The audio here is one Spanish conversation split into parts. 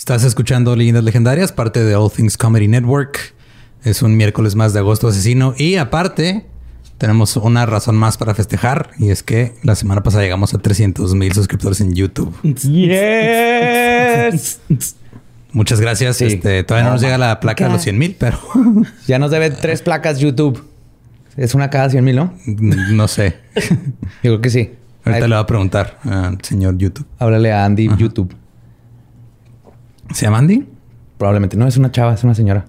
Estás escuchando Leyendas Legendarias, parte de All Things Comedy Network. Es un miércoles más de agosto asesino y aparte tenemos una razón más para festejar y es que la semana pasada llegamos a 300 mil suscriptores en YouTube. Yes. Muchas gracias. Este, todavía no, nos llega la placa de los 100 mil, pero ya nos deben tres placas YouTube. Es una cada 100 mil, ¿no? No sé. Yo creo que sí. Ahorita le voy a preguntar al señor YouTube. Háblale a Andy YouTube. ¿Se llama Andy? Probablemente. No, es una chava, es una señora.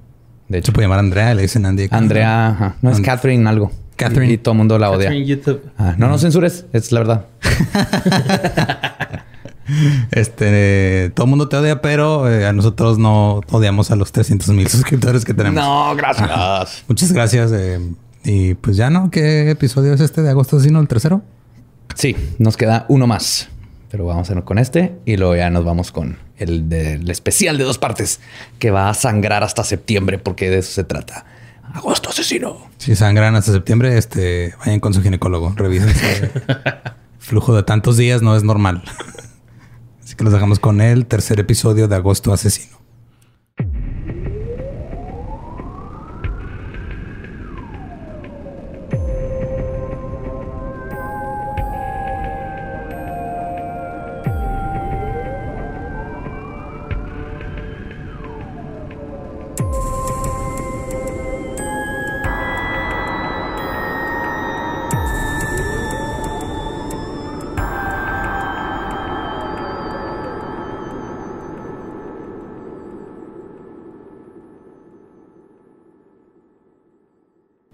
De hecho, puede llamar Andrea, le dicen Andy. Andrea, ajá. No, es Catherine algo. Catherine. Y, todo el mundo la odia. Catherine YouTube. Ah, no, no censures, es la verdad. este, todo el mundo te odia, pero eh, a nosotros no odiamos a los 300 mil suscriptores que tenemos. No, gracias. Muchas gracias. Eh, y pues ya no, ¿qué episodio es este de agosto sino el tercero? Sí, nos queda uno más. Pero vamos a ir con este y luego ya nos vamos con el del especial de dos partes que va a sangrar hasta septiembre porque de eso se trata. Agosto asesino. Si sangran hasta septiembre, este, vayan con su ginecólogo, revisen. flujo de tantos días no es normal. Así que los dejamos con el tercer episodio de Agosto Asesino.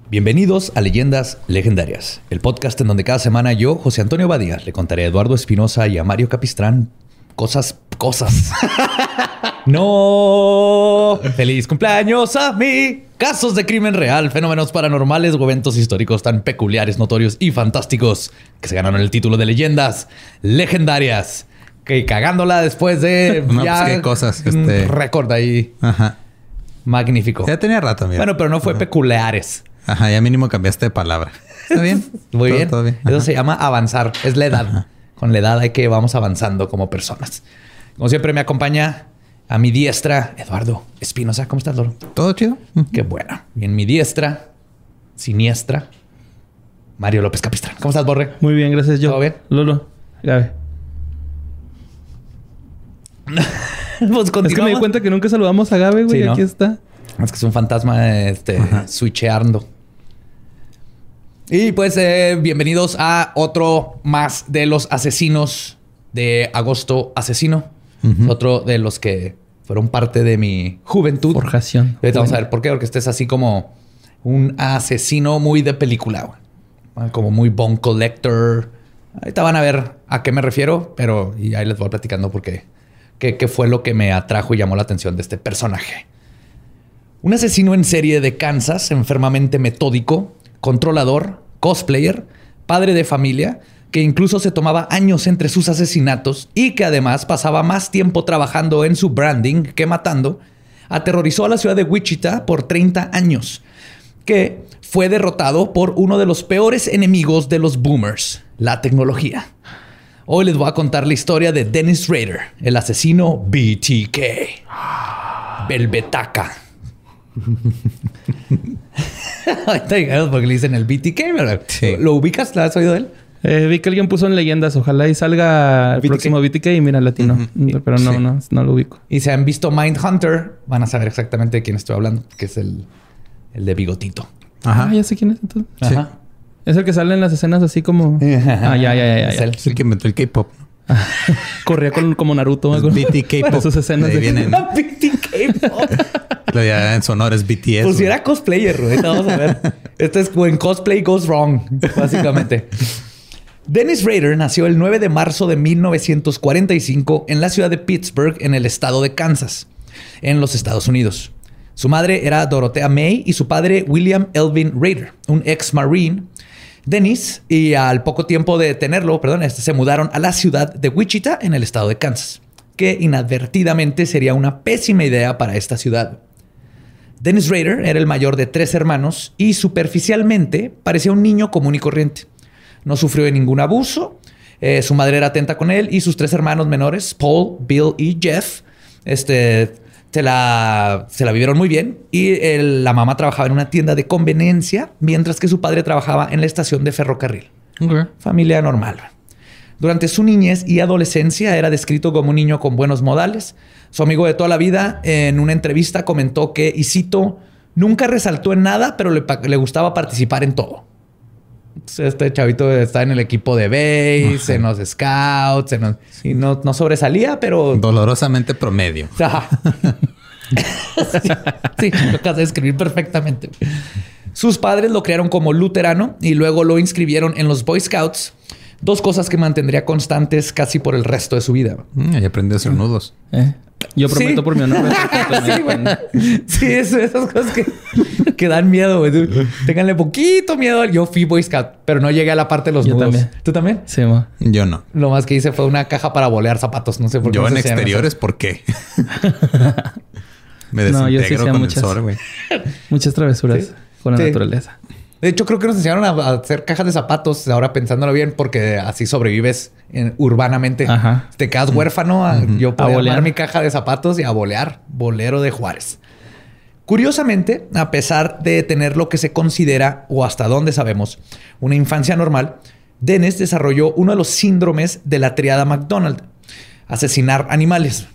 Bienvenidos a Leyendas Legendarias, el podcast en donde cada semana yo, José Antonio Badía, le contaré a Eduardo Espinosa y a Mario Capistrán cosas, cosas. no. Feliz cumpleaños a mí. Casos de crimen real, fenómenos paranormales o eventos históricos tan peculiares, notorios y fantásticos que se ganaron el título de Leyendas Legendarias. Que cagándola después de no, pues qué cosas. Este... Récord ahí. Ajá. Magnífico. Ya tenía rato, mira. Bueno, pero no fue peculiares. Ajá, ya mínimo cambiaste de palabra. ¿Está bien? Muy bien. Eso se llama avanzar. Es la edad. Con la edad hay que vamos avanzando como personas. Como siempre me acompaña a mi diestra Eduardo Espinosa. ¿Cómo estás, Loro? Todo chido. Qué bueno. Y en mi diestra, siniestra, Mario López Capistrán. ¿Cómo estás, Borre? Muy bien, gracias. Yo. ¿Todo bien? Lolo, Gabe. pues es que me di cuenta que nunca saludamos a Gabe, güey. Aquí está. Es que es un fantasma este, switcheando. Y pues eh, bienvenidos a otro más de los asesinos de Agosto Asesino. Otro de los que fueron parte de mi juventud. Forjación. Ahorita vamos a ver por qué, porque este es así como un asesino muy de película, como muy bone collector. Ahorita van a ver a qué me refiero, pero y ahí les voy platicando por qué, qué fue lo que me atrajo y llamó la atención de este personaje. Un asesino en serie de Kansas, enfermamente metódico, controlador, cosplayer, padre de familia, que incluso se tomaba años entre sus asesinatos y que además pasaba más tiempo trabajando en su branding que matando, aterrorizó a la ciudad de Wichita por 30 años, que fue derrotado por uno de los peores enemigos de los boomers, la tecnología. Hoy les voy a contar la historia de Dennis Rader, el asesino BTK. Belbetaca. porque le dicen el BTK, ¿verdad? ¿Lo ubicas? ¿Lo has oído de él? Eh, vi que alguien puso en leyendas. Ojalá y salga el próximo BTK y mira latino. Pero no, no, no lo ubico. Y si han visto Mindhunter, van a saber exactamente de quién estoy hablando, que es el, el de Bigotito. Ajá. Ah, ya sé quién es entonces. Ajá. Es el que sale en las escenas así como. ah, ya, ya, ya. Es, El, que inventó el K-pop. Corría con, como Naruto. BTK pop. Sus escenas de... vienen. BTK pop. En sonor es BTS. Pues si era cosplayer, vamos a ver. Esto es when cosplay goes wrong, básicamente. Dennis Rader nació el 9 de marzo de 1945 en la ciudad de Pittsburgh, en el estado de Kansas, en los Estados Unidos. Su madre era Dorothea May y su padre William Elvin Rader, un ex marine. Dennis, y al poco tiempo de tenerlo, perdón, este, se mudaron a la ciudad de Wichita, en el estado de Kansas, que inadvertidamente sería una pésima idea para esta ciudad. Dennis Rader era el mayor de tres hermanos y superficialmente parecía un niño común y corriente. No sufrió de ningún abuso, eh, su madre era atenta con él y sus tres hermanos menores, Paul, Bill y Jeff, Este, se la, se la vivieron muy bien y el- la mamá trabajaba en una tienda de conveniencia, mientras que su padre trabajaba en la estación de ferrocarril. Familia normal. Durante su niñez y adolescencia era descrito como un niño con buenos modales. Su amigo de toda la vida en una entrevista comentó que, y cito, nunca resaltó en nada, pero le, gustaba participar en todo. Este chavito está en el equipo de base, en los scouts, en los- y no, no sobresalía, pero Dolorosamente promedio. Ajá. sí, sí, lo acabas de escribir perfectamente. Sus padres lo crearon como luterano y luego lo inscribieron en los Boy Scouts. Dos cosas que mantendría constantes casi por el resto de su vida. Mm, ahí aprendió a hacer nudos. Eh, Yo prometo Sí. por mi honor. Sí, güey. Sí, es- esas cosas que, que dan miedo, güey. Ténganle poquito miedo. Yo fui Boy Scout, pero no llegué a la parte de los Yo nudos. también. ¿Tú también? Sí, mo. Yo no. Lo más que hice fue una caja para bolear zapatos. No sé por qué. Yo no en exteriores, ¿por qué? Me No, yo sí desintegro hacía con muchas. el sol, güey. Muchas travesuras Sí. con la Sí. naturaleza. De hecho, creo que nos enseñaron a, hacer cajas de zapatos, ahora pensándolo bien, porque así sobrevives en- urbanamente. Ajá. Te quedas huérfano. a- Yo podía A bolear. mi caja de zapatos y a bolear. Bolero de Juárez. Curiosamente, a pesar de tener lo que se considera, o hasta donde sabemos, una infancia normal, Dennis desarrolló uno de los síndromes de la triada McDonald, asesinar animales.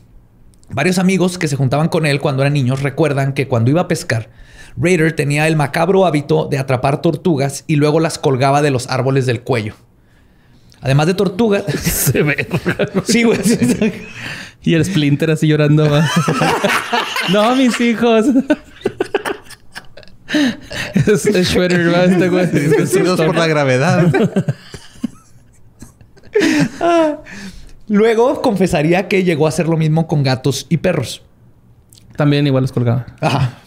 Varios amigos que se juntaban con él cuando eran niños recuerdan que cuando iba a pescar, Raider tenía el macabro hábito de atrapar tortugas y luego las colgaba de los árboles del cuello. Además de tortugas... Se ve. sí, güey. Y el Splinter así llorando. no, mis hijos. es, es Shredder, este güey. Vencidos por la gravedad. Luego confesaría que llegó a hacer lo mismo con gatos y perros. También igual los colgaba. Ajá.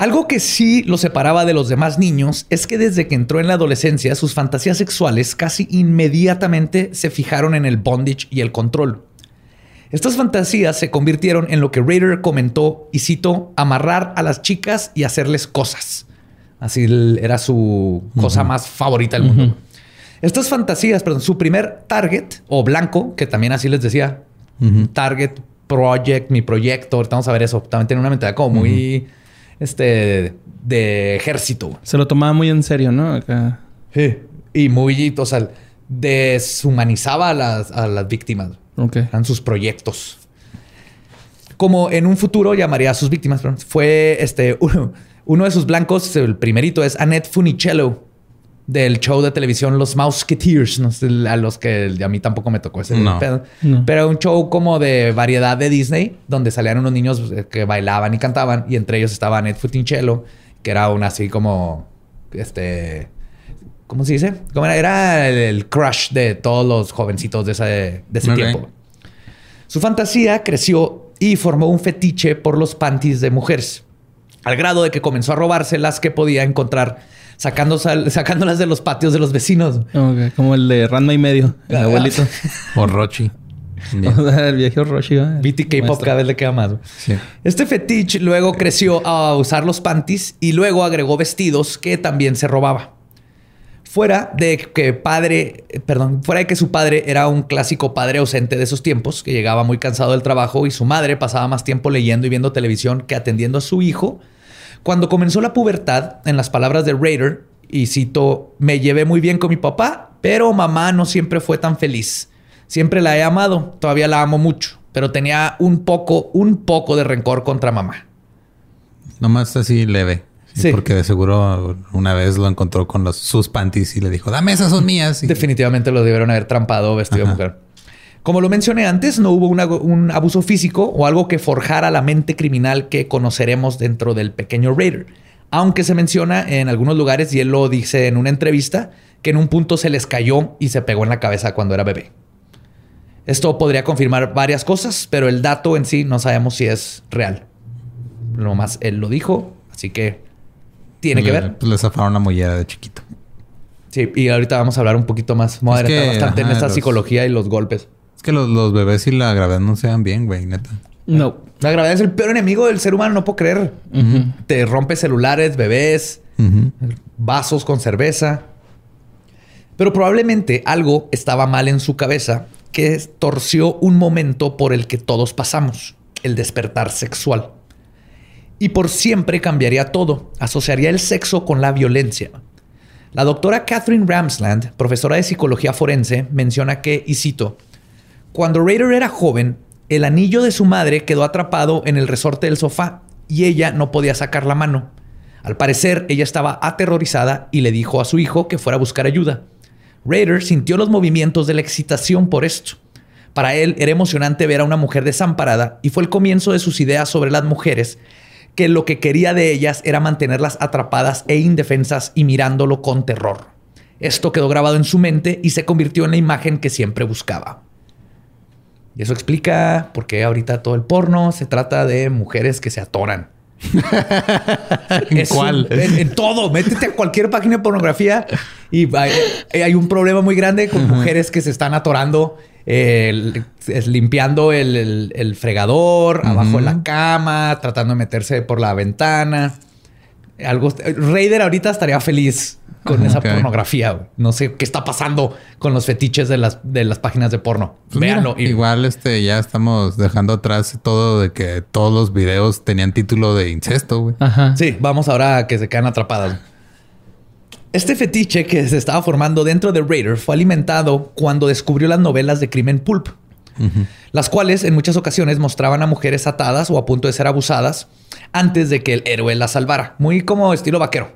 Algo que sí lo separaba de los demás niños es que desde que entró en la adolescencia, sus fantasías sexuales casi inmediatamente se fijaron en el bondage y el control. Estas fantasías se convirtieron en lo que Raider comentó, y cito, amarrar a las chicas y hacerles cosas. Así era su cosa más favorita del mundo. Estas fantasías, perdón, su primer target o blanco, que también así les decía, target, project, mi proyecto, ahorita vamos a ver eso. También tiene una mentalidad como muy, este, de ejército. Se lo tomaba muy en serio, ¿no? Acá. Y muy, o sea, deshumanizaba a las, a las víctimas. Ok. Eran sus proyectos. Como en un futuro llamaría a sus víctimas. Fue este uno, uno de sus blancos, el primerito es Annette Funicello del show de televisión Los Mouseketeers, no sé, a los que a mí tampoco me tocó ese No. pedo. No. Pero un show como de variedad de Disney, donde salían unos niños eh, que bailaban y cantaban, y entre ellos estaba Annette Funicello, que era una así como este. ¿Cómo se dice? ¿Cómo era? Era el, el crush de todos los jovencitos de ese, de ese Ok. tiempo. Su fantasía creció y formó un fetiche por los panties de mujeres, al grado de que comenzó a robarse las que podía encontrar, sacándose- sacándolas de los patios de los vecinos. Como el de Ranma y medio, el Ah. abuelito. O Rochi. El viejo Roshi. ¿va? El BTK Pop maestro. cada vez le queda más. Sí. Este fetiche luego creció a usar los panties y luego agregó vestidos que también se robaba. Fuera de que padre, eh, perdón, fuera de que su padre era un clásico padre ausente de esos tiempos, que llegaba muy cansado del trabajo y su madre pasaba más tiempo leyendo y viendo televisión que atendiendo a su hijo. Cuando comenzó la pubertad, en las palabras de Raider, y cito, me llevé muy bien con mi papá, pero mamá no siempre fue tan feliz. Siempre la he amado, todavía la amo mucho, pero tenía un poco, un poco de rencor contra mamá. Nomás así leve. Sí, Sí. Porque de seguro una vez lo encontró con los, sus panties y le dijo, dame esas son mías. Y- Definitivamente lo debieron haber trampado vestido de mujer. Como lo mencioné antes, no hubo una- un abuso físico o algo que forjara la mente criminal que conoceremos dentro del pequeño Raider. Aunque se menciona en algunos lugares, y él lo dice en una entrevista, que en un punto se les cayó y se pegó en la cabeza cuando era bebé. Esto podría confirmar varias cosas, pero el dato en sí no sabemos si es real. Lo más él lo dijo, así que tiene que ver. Le zafaron la mollera de chiquito. Sí, y ahorita vamos a hablar un poquito más. Vamos a Es que, bastante en esta los- psicología y los golpes. Es que los, los bebés y la gravedad no se dan bien, güey, neta. No. La gravedad es el peor enemigo del ser humano, no puedo creer. Te rompe celulares, bebés, vasos con cerveza. Pero probablemente algo estaba mal en su cabeza que torció un momento por el que todos pasamos. el despertar sexual. Y por siempre cambiaría todo, asociaría el sexo con la violencia. La doctora Catherine Ramsland, profesora de psicología forense, menciona que, y cito, cuando Raider era joven, el anillo de su madre quedó atrapado en el resorte del sofá y ella no podía sacar la mano. Al parecer, ella estaba aterrorizada y le dijo a su hijo que fuera a buscar ayuda. Raider sintió los movimientos de la excitación por esto. Para él era emocionante ver a una mujer desamparada y fue el comienzo de sus ideas sobre las mujeres, que lo que quería de ellas era mantenerlas atrapadas e indefensas y mirándolo con terror. Esto quedó grabado en su mente y se convirtió en la imagen que siempre buscaba. Y eso explica por qué ahorita todo el porno se trata de mujeres que se atoran. ¿En cuál? en, todo. Métete a cualquier página de pornografía y hay, un problema muy grande con mujeres que se están atorando, limpiando el, fregador, abajo de la cama, tratando de meterse por la ventana. Algo. Raider ahorita estaría feliz con esa pornografía. No sé qué está pasando con los fetiches de las, de las páginas de porno. Pues Véanlo. igual este, ya estamos dejando atrás todo de que todos los videos tenían título de incesto. Güey. Sí, vamos ahora a que se quedan atrapadas. Este fetiche que se estaba formando dentro de Raider fue alimentado cuando descubrió las novelas de crimen pulp, las cuales en muchas ocasiones mostraban a mujeres atadas o a punto de ser abusadas antes de que el héroe las salvara, muy como estilo vaquero.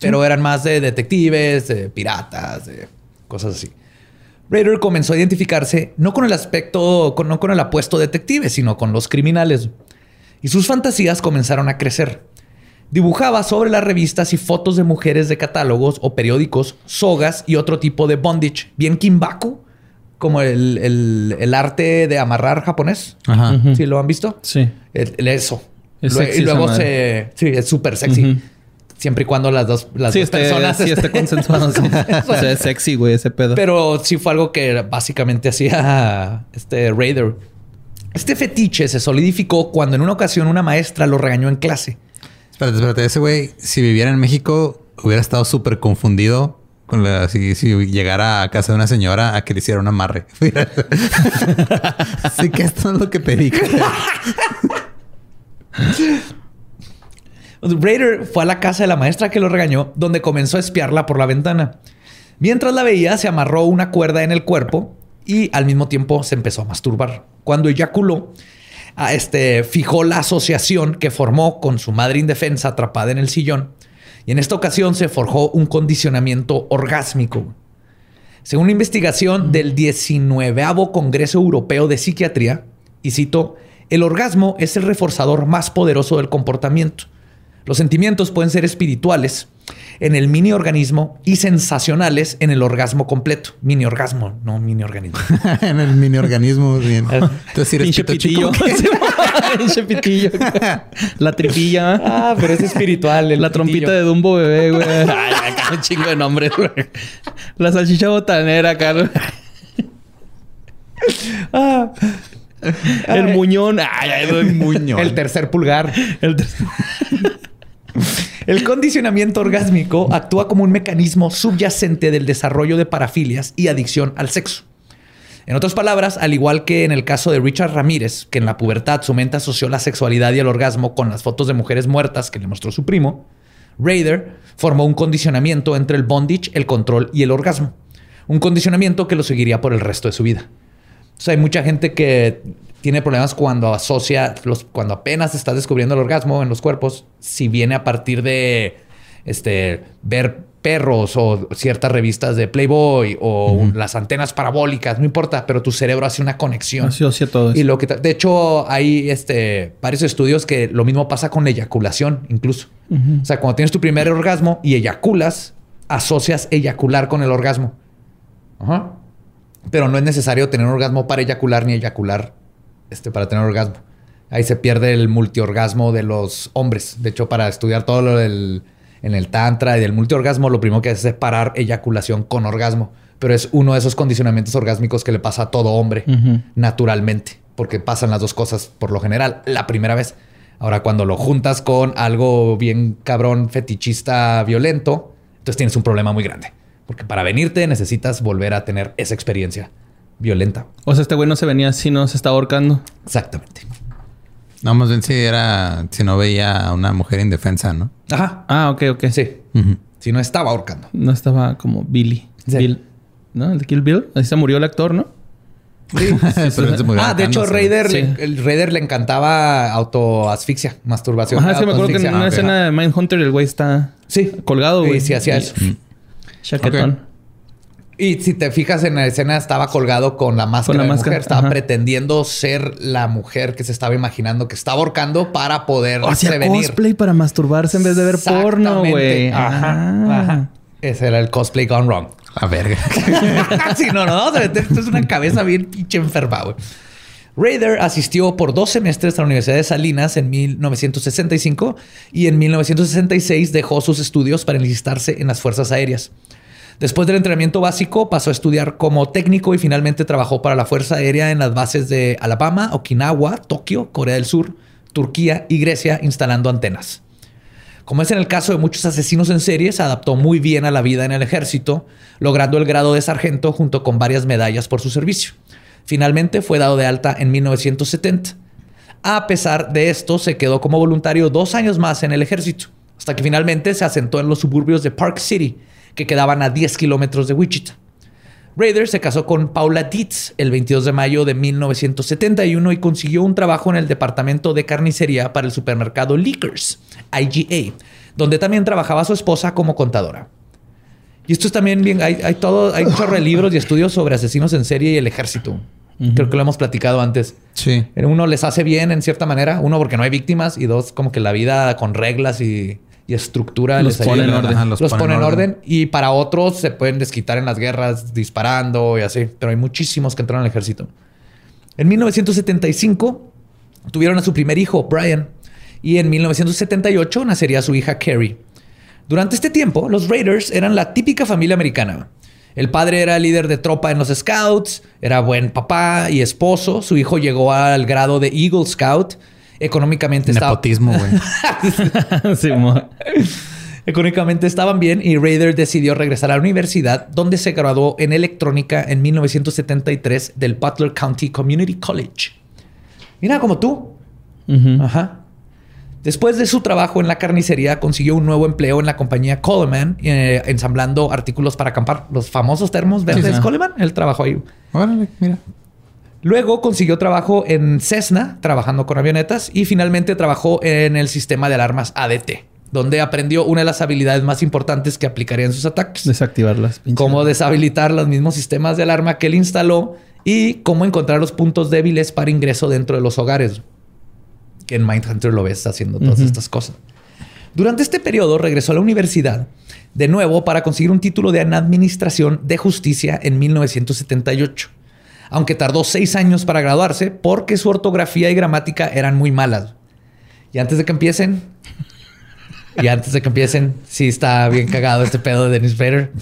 Pero eran más de detectives, de piratas, de cosas así. Raider comenzó a identificarse no con el aspecto, no con el apuesto detective, sino con los criminales. Y sus fantasías comenzaron a crecer. Dibujaba sobre las revistas y fotos de mujeres de catálogos o periódicos, sogas y otro tipo de bondage, bien kimbaku, como el, arte de amarrar japonés. Ajá. ¿Sí lo han visto? Sí. eso. Y luego se... Sí, es súper sexy. Siempre y cuando las dos, las sí, dos personas... Sí, esté consensuado. o sea, es sexy, güey, ese pedo. Pero sí fue algo que básicamente hacía este Raider. Este fetiche se solidificó cuando en una ocasión una maestra lo regañó en clase. Espérate, espérate. Ese güey, si viviera en México, hubiera estado súper confundido con la, si, si, llegara a casa de una señora a que le hiciera un amarre. Así que esto es lo que pedí. Raider fue a la casa de la maestra que lo regañó, donde comenzó a espiarla por la ventana. Mientras la veía, se amarró una cuerda en el cuerpo y al mismo tiempo se empezó a masturbar. Cuando eyaculó, este, fijó la asociación que formó con su madre indefensa atrapada en el sillón. Y en esta ocasión se forjó un condicionamiento orgásmico. Según una investigación del 19 Congreso Europeo de Psiquiatría, y cito, el orgasmo es el reforzador más poderoso del comportamiento. Los sentimientos pueden ser espirituales en el mini organismo y sensacionales en el orgasmo completo. Mini orgasmo, no mini organismo. en el mini organismo, bien. Entonces, si eres pitillo. pitillo. La tripilla. Ah, pero es espiritual. la trompita de Dumbo bebé, güey. Ay, acá un chingo de nombres, güey. La salchicha botanera, Carlos. ah. El muñón. Ay, el muñón. El tercer pulgar. El tercer... El condicionamiento orgásmico actúa como un mecanismo subyacente del desarrollo de parafilias y adicción al sexo. En otras palabras, al igual que en el caso de Richard Ramírez, que en la pubertad su mente asoció la sexualidad y el orgasmo con las fotos de mujeres muertas que le mostró su primo, Raider formó un condicionamiento entre el bondage, el control y el orgasmo. Un condicionamiento que lo seguiría por el resto de su vida. O sea, hay mucha gente que tiene problemas cuando asocia, los, cuando apenas estás descubriendo el orgasmo en los cuerpos, si viene a partir de este, ver perros o ciertas revistas de Playboy o las antenas parabólicas, no importa, pero tu cerebro hace una conexión. Asocia todo eso. Y lo que de hecho hay este varios estudios que lo mismo pasa con la eyaculación incluso. O sea, cuando tienes tu primer orgasmo y eyaculas, asocias eyacular con el orgasmo. Ajá. Pero no es necesario tener un orgasmo para eyacular ni eyacular este, para tener orgasmo. Ahí se pierde el multiorgasmo de los hombres. De hecho, para estudiar todo lo del en el tantra y del multiorgasmo, lo primero que hace es separar eyaculación con orgasmo. Pero es uno de esos condicionamientos orgásmicos que le pasa a todo hombre naturalmente, porque pasan las dos cosas por lo general la primera vez. Ahora, cuando lo juntas con algo bien cabrón, fetichista, violento, entonces tienes un problema muy grande. Porque para venirte necesitas volver a tener esa experiencia violenta. O sea, este güey no se venía así, no se estaba ahorcando. Exactamente. No, más bien si era... Si no veía a una mujer indefensa, ¿no? Ajá. Ah, ok, ok. Sí. Si no estaba ahorcando. No estaba como Billy. Sí. Bill. ¿No? El de Kill Bill. Ahí se murió el actor, ¿no? Él se murió Ah, de hecho. Raider, Sí. le- el Raider le encantaba autoasfixia, masturbación. Ajá, sí, me acuerdo que en una Ah, escena de Mindhunter el güey está Sí. colgado, güey. Sí, sí hacía eso. Chaquetón. Y si te fijas en la escena, estaba colgado con la máscara la de máscara, mujer. Estaba ajá. pretendiendo ser la mujer que se estaba imaginando que estaba ahorcando para poder O hacía prevenir. cosplay para masturbarse en vez de ver porno, güey. Ajá, Ah. ajá. Ese era el cosplay gone wrong. La verga. sí, no, no. Esto es una cabeza bien pinche enferma, güey. Raider asistió por dos semestres a la Universidad de Salinas en 1965 y en 1966 dejó sus estudios para enlistarse en las Fuerzas Aéreas. Después del entrenamiento básico, pasó a estudiar como técnico y finalmente trabajó para la Fuerza Aérea en las bases de Alabama, Okinawa, Tokio, Corea del Sur, Turquía y Grecia, instalando antenas. Como es en el caso de muchos asesinos en serie, se adaptó muy bien a la vida en el ejército, logrando el grado de sargento junto con varias medallas por su servicio. Finalmente fue dado de alta en 1970. A pesar de esto, se quedó como voluntario dos años más en el ejército, hasta que finalmente se asentó en los suburbios de Park City, que quedaban a 10 kilómetros de Wichita. Raider se casó con Paula Dietz el 22 de mayo de 1971 y consiguió un trabajo en el departamento de carnicería para el supermercado Liquors, IGA, donde también trabajaba su esposa como contadora. Y esto es también bien, hay, hay todo, hay un chorro de libros y estudios sobre asesinos en serie y el ejército. Creo que lo hemos platicado antes. Sí. Uno les hace bien en cierta manera, uno porque no hay víctimas y dos como que la vida con reglas y, y estructura Los pone en orden. Ajá, Los, pone en orden. y para otros se pueden desquitar en las guerras disparando y así, pero hay muchísimos que entraron al ejército. En 1975 tuvieron a su primer hijo, Brian, y en 1978 nacería su hija Carrie. Durante este tiempo, los Raiders eran la típica familia americana. El padre era líder de tropa en los Scouts, era buen papá y esposo. Su hijo llegó al grado de Eagle Scout. Económicamente estaba, Nepotismo, güey. Sí, económicamente estaban bien y Raider decidió regresar a la universidad, donde se graduó en electrónica en 1973 del Butler County Community College. Mira, como tú. Ajá. Después de su trabajo en la carnicería, consiguió un nuevo empleo en la compañía Coleman, eh, ensamblando artículos para acampar. Los famosos termos verdes sí. Coleman. Él trabajó ahí. Órale, mira. Luego consiguió trabajo en Cessna, trabajando con avionetas, y finalmente trabajó en el sistema de alarmas ADT, donde aprendió una de las habilidades más importantes que aplicaría en sus ataques. Desactivarlas. Cómo deshabilitar los mismos sistemas de alarma que él instaló y cómo encontrar los puntos débiles para ingreso dentro de los hogares. Que en Mindhunter lo ves haciendo todas estas cosas. Durante este periodo regresó a la universidad de nuevo para conseguir un título de Administración de Justicia en 1978. Aunque tardó seis años para graduarse porque su ortografía y gramática eran muy malas. Y antes de que empiecen, y antes de que empiecen, sí está bien cagado este pedo de Dennis Rader.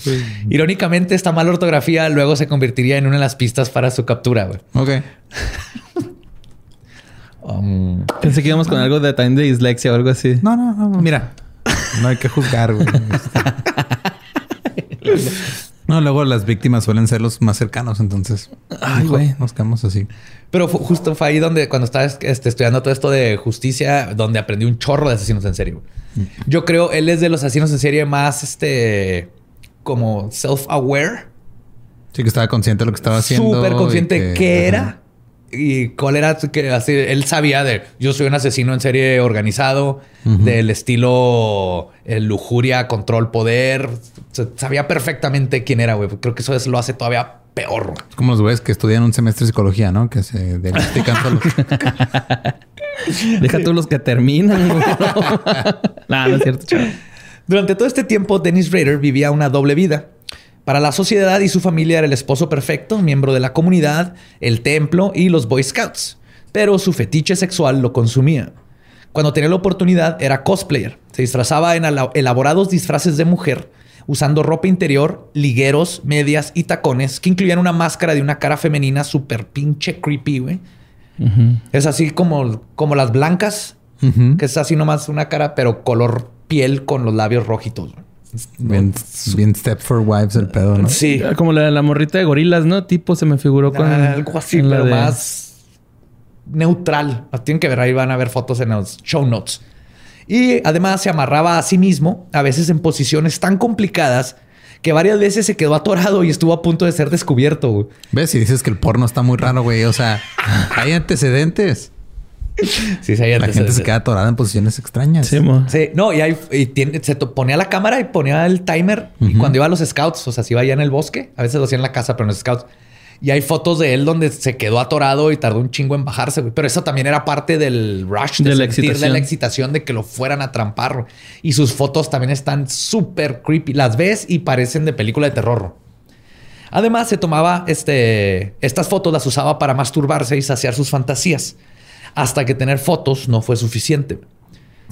Irónicamente, esta mala ortografía luego se convertiría en una de las pistas para su captura. güey. Ok. Um, Pensé que íbamos con algo de time de dislexia o algo así. No, no, no. Mira. No hay que juzgar, güey. No, luego las víctimas suelen ser los más cercanos, entonces. Ay, güey. Nos quedamos así. pero justo fue ahí donde, cuando estaba este, estudiando todo esto de justicia, donde aprendí un chorro de asesinos en serie. güey. Yo creo él es de los asesinos en serie más, este, como self-aware. Sí, que estaba consciente de lo que estaba haciendo. Súper consciente y de que- qué ajá. Y cuál era. Que así, él sabía de yo soy un asesino en serie organizado, del estilo eh, lujuria, control, poder. Sabía perfectamente quién era, güey. Creo que eso es- lo hace todavía peor. güey. Es como los güeyes que estudian un semestre de psicología, ¿no? Que se diagnostican solos. Deja tú los que terminan, güey. no, no es cierto, chaval. Durante todo este tiempo, Dennis Rader vivía una doble vida. Para la sociedad y su familia era el esposo perfecto, miembro de la comunidad, el templo y los Boy Scouts. Pero su fetiche sexual lo consumía. Cuando tenía la oportunidad, era cosplayer. Se disfrazaba en elaborados disfraces de mujer, usando ropa interior, ligueros, medias y tacones que incluían una máscara de una cara femenina súper pinche creepy, güey. Es así como, como las blancas, que es así nomás una cara, pero color piel con los labios rojitos. güey. Bien, bien step for wives el pedo, ¿no? Sí. Como la, la morrita de gorilas, ¿no? Tipo se me figuró con... Algo así, pero de- más. neutral. Tienen que ver, ahí van a ver fotos en los show notes. Y además se amarraba a sí mismo, a veces en posiciones tan complicadas que varias veces se quedó atorado y estuvo a punto de ser descubierto. ¿Ves? Si dices que el porno está muy raro, güey. O sea, hay antecedentes. Sí, sí, hay La gente se queda atorada en posiciones extrañas. Sí, mo. Sí, no, y, ahí y tiene- se ponía la cámara y ponía el timer. Y cuando iba a los scouts, o sea, si iba allá en el bosque, a veces lo hacía en la casa, pero en los scouts. Y hay fotos de él donde se quedó atorado y tardó un chingo en bajarse, güey. Pero eso también era parte del rush de, De la sentir de la excitación de que lo fueran a trampar. Y sus fotos también están súper creepy. Las ves y parecen de película de terror. Además, se tomaba este, estas fotos, las usaba para masturbarse y saciar sus fantasías. Hasta que tener fotos no fue suficiente.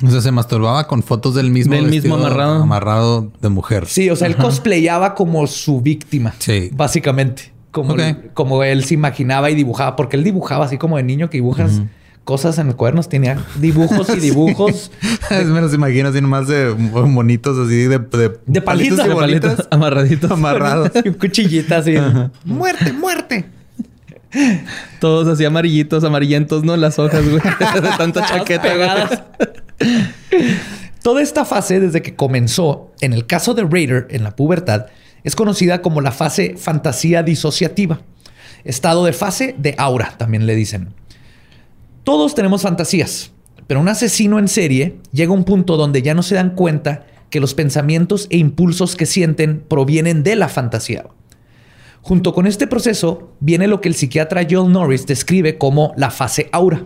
O sea, se masturbaba con fotos del mismo Del mismo amarrado. amarrado de mujer. Sí, o sea, él cosplayaba como su víctima. Sí. Básicamente. Como, Ok. como él se imaginaba y dibujaba, porque él dibujaba así como de niño que dibujas cosas en los cuadernos. Tenía dibujos y dibujos. Me los imagino así nomás de monitos así de, de, De palitos. y De Palitos amarraditos. amarrados. y un cuchillita así. muerte, muerte. Todos así amarillitos, amarillentos, ¿no? Las hojas, güey. De tanta chaqueta. Toda esta fase, desde que comenzó, en el caso de Raider, en la pubertad, es conocida como la fase fantasía disociativa. Estado de fase de aura, también le dicen. Todos tenemos fantasías, pero un asesino en serie llega a un punto donde ya no se dan cuenta que los pensamientos e impulsos que sienten provienen de la fantasía. Junto con este proceso viene lo que el psiquiatra Joel Norris describe como la fase aura.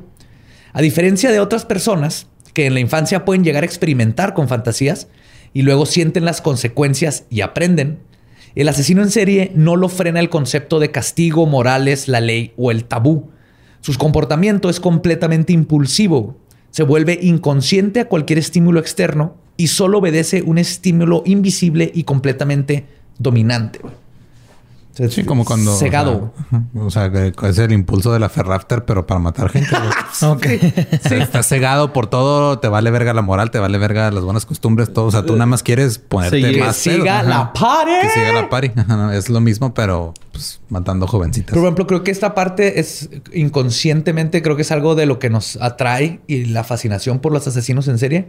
A diferencia de otras personas que en la infancia pueden llegar a experimentar con fantasías y luego sienten las consecuencias y aprenden, el asesino en serie no lo frena el concepto de castigo, morales, la ley o el tabú. Su comportamiento es completamente impulsivo. Se vuelve inconsciente a cualquier estímulo externo y solo obedece un estímulo invisible y completamente dominante. O Sí, como cuando... Cegado. O sea, que es el impulso de la Ferrafter, pero para matar gente. güey. Ok. Sí, Estás cegado por todo, te vale verga la moral, te vale verga las buenas costumbres, todo. O sea, tú nada más quieres ponerte Seguir. más Que siga la party. Que siga la party. Ajá, Es lo mismo, pero pues matando jovencitas. Por ejemplo, creo que esta parte es inconscientemente, creo que es algo de lo que nos atrae y la fascinación por los asesinos en serie.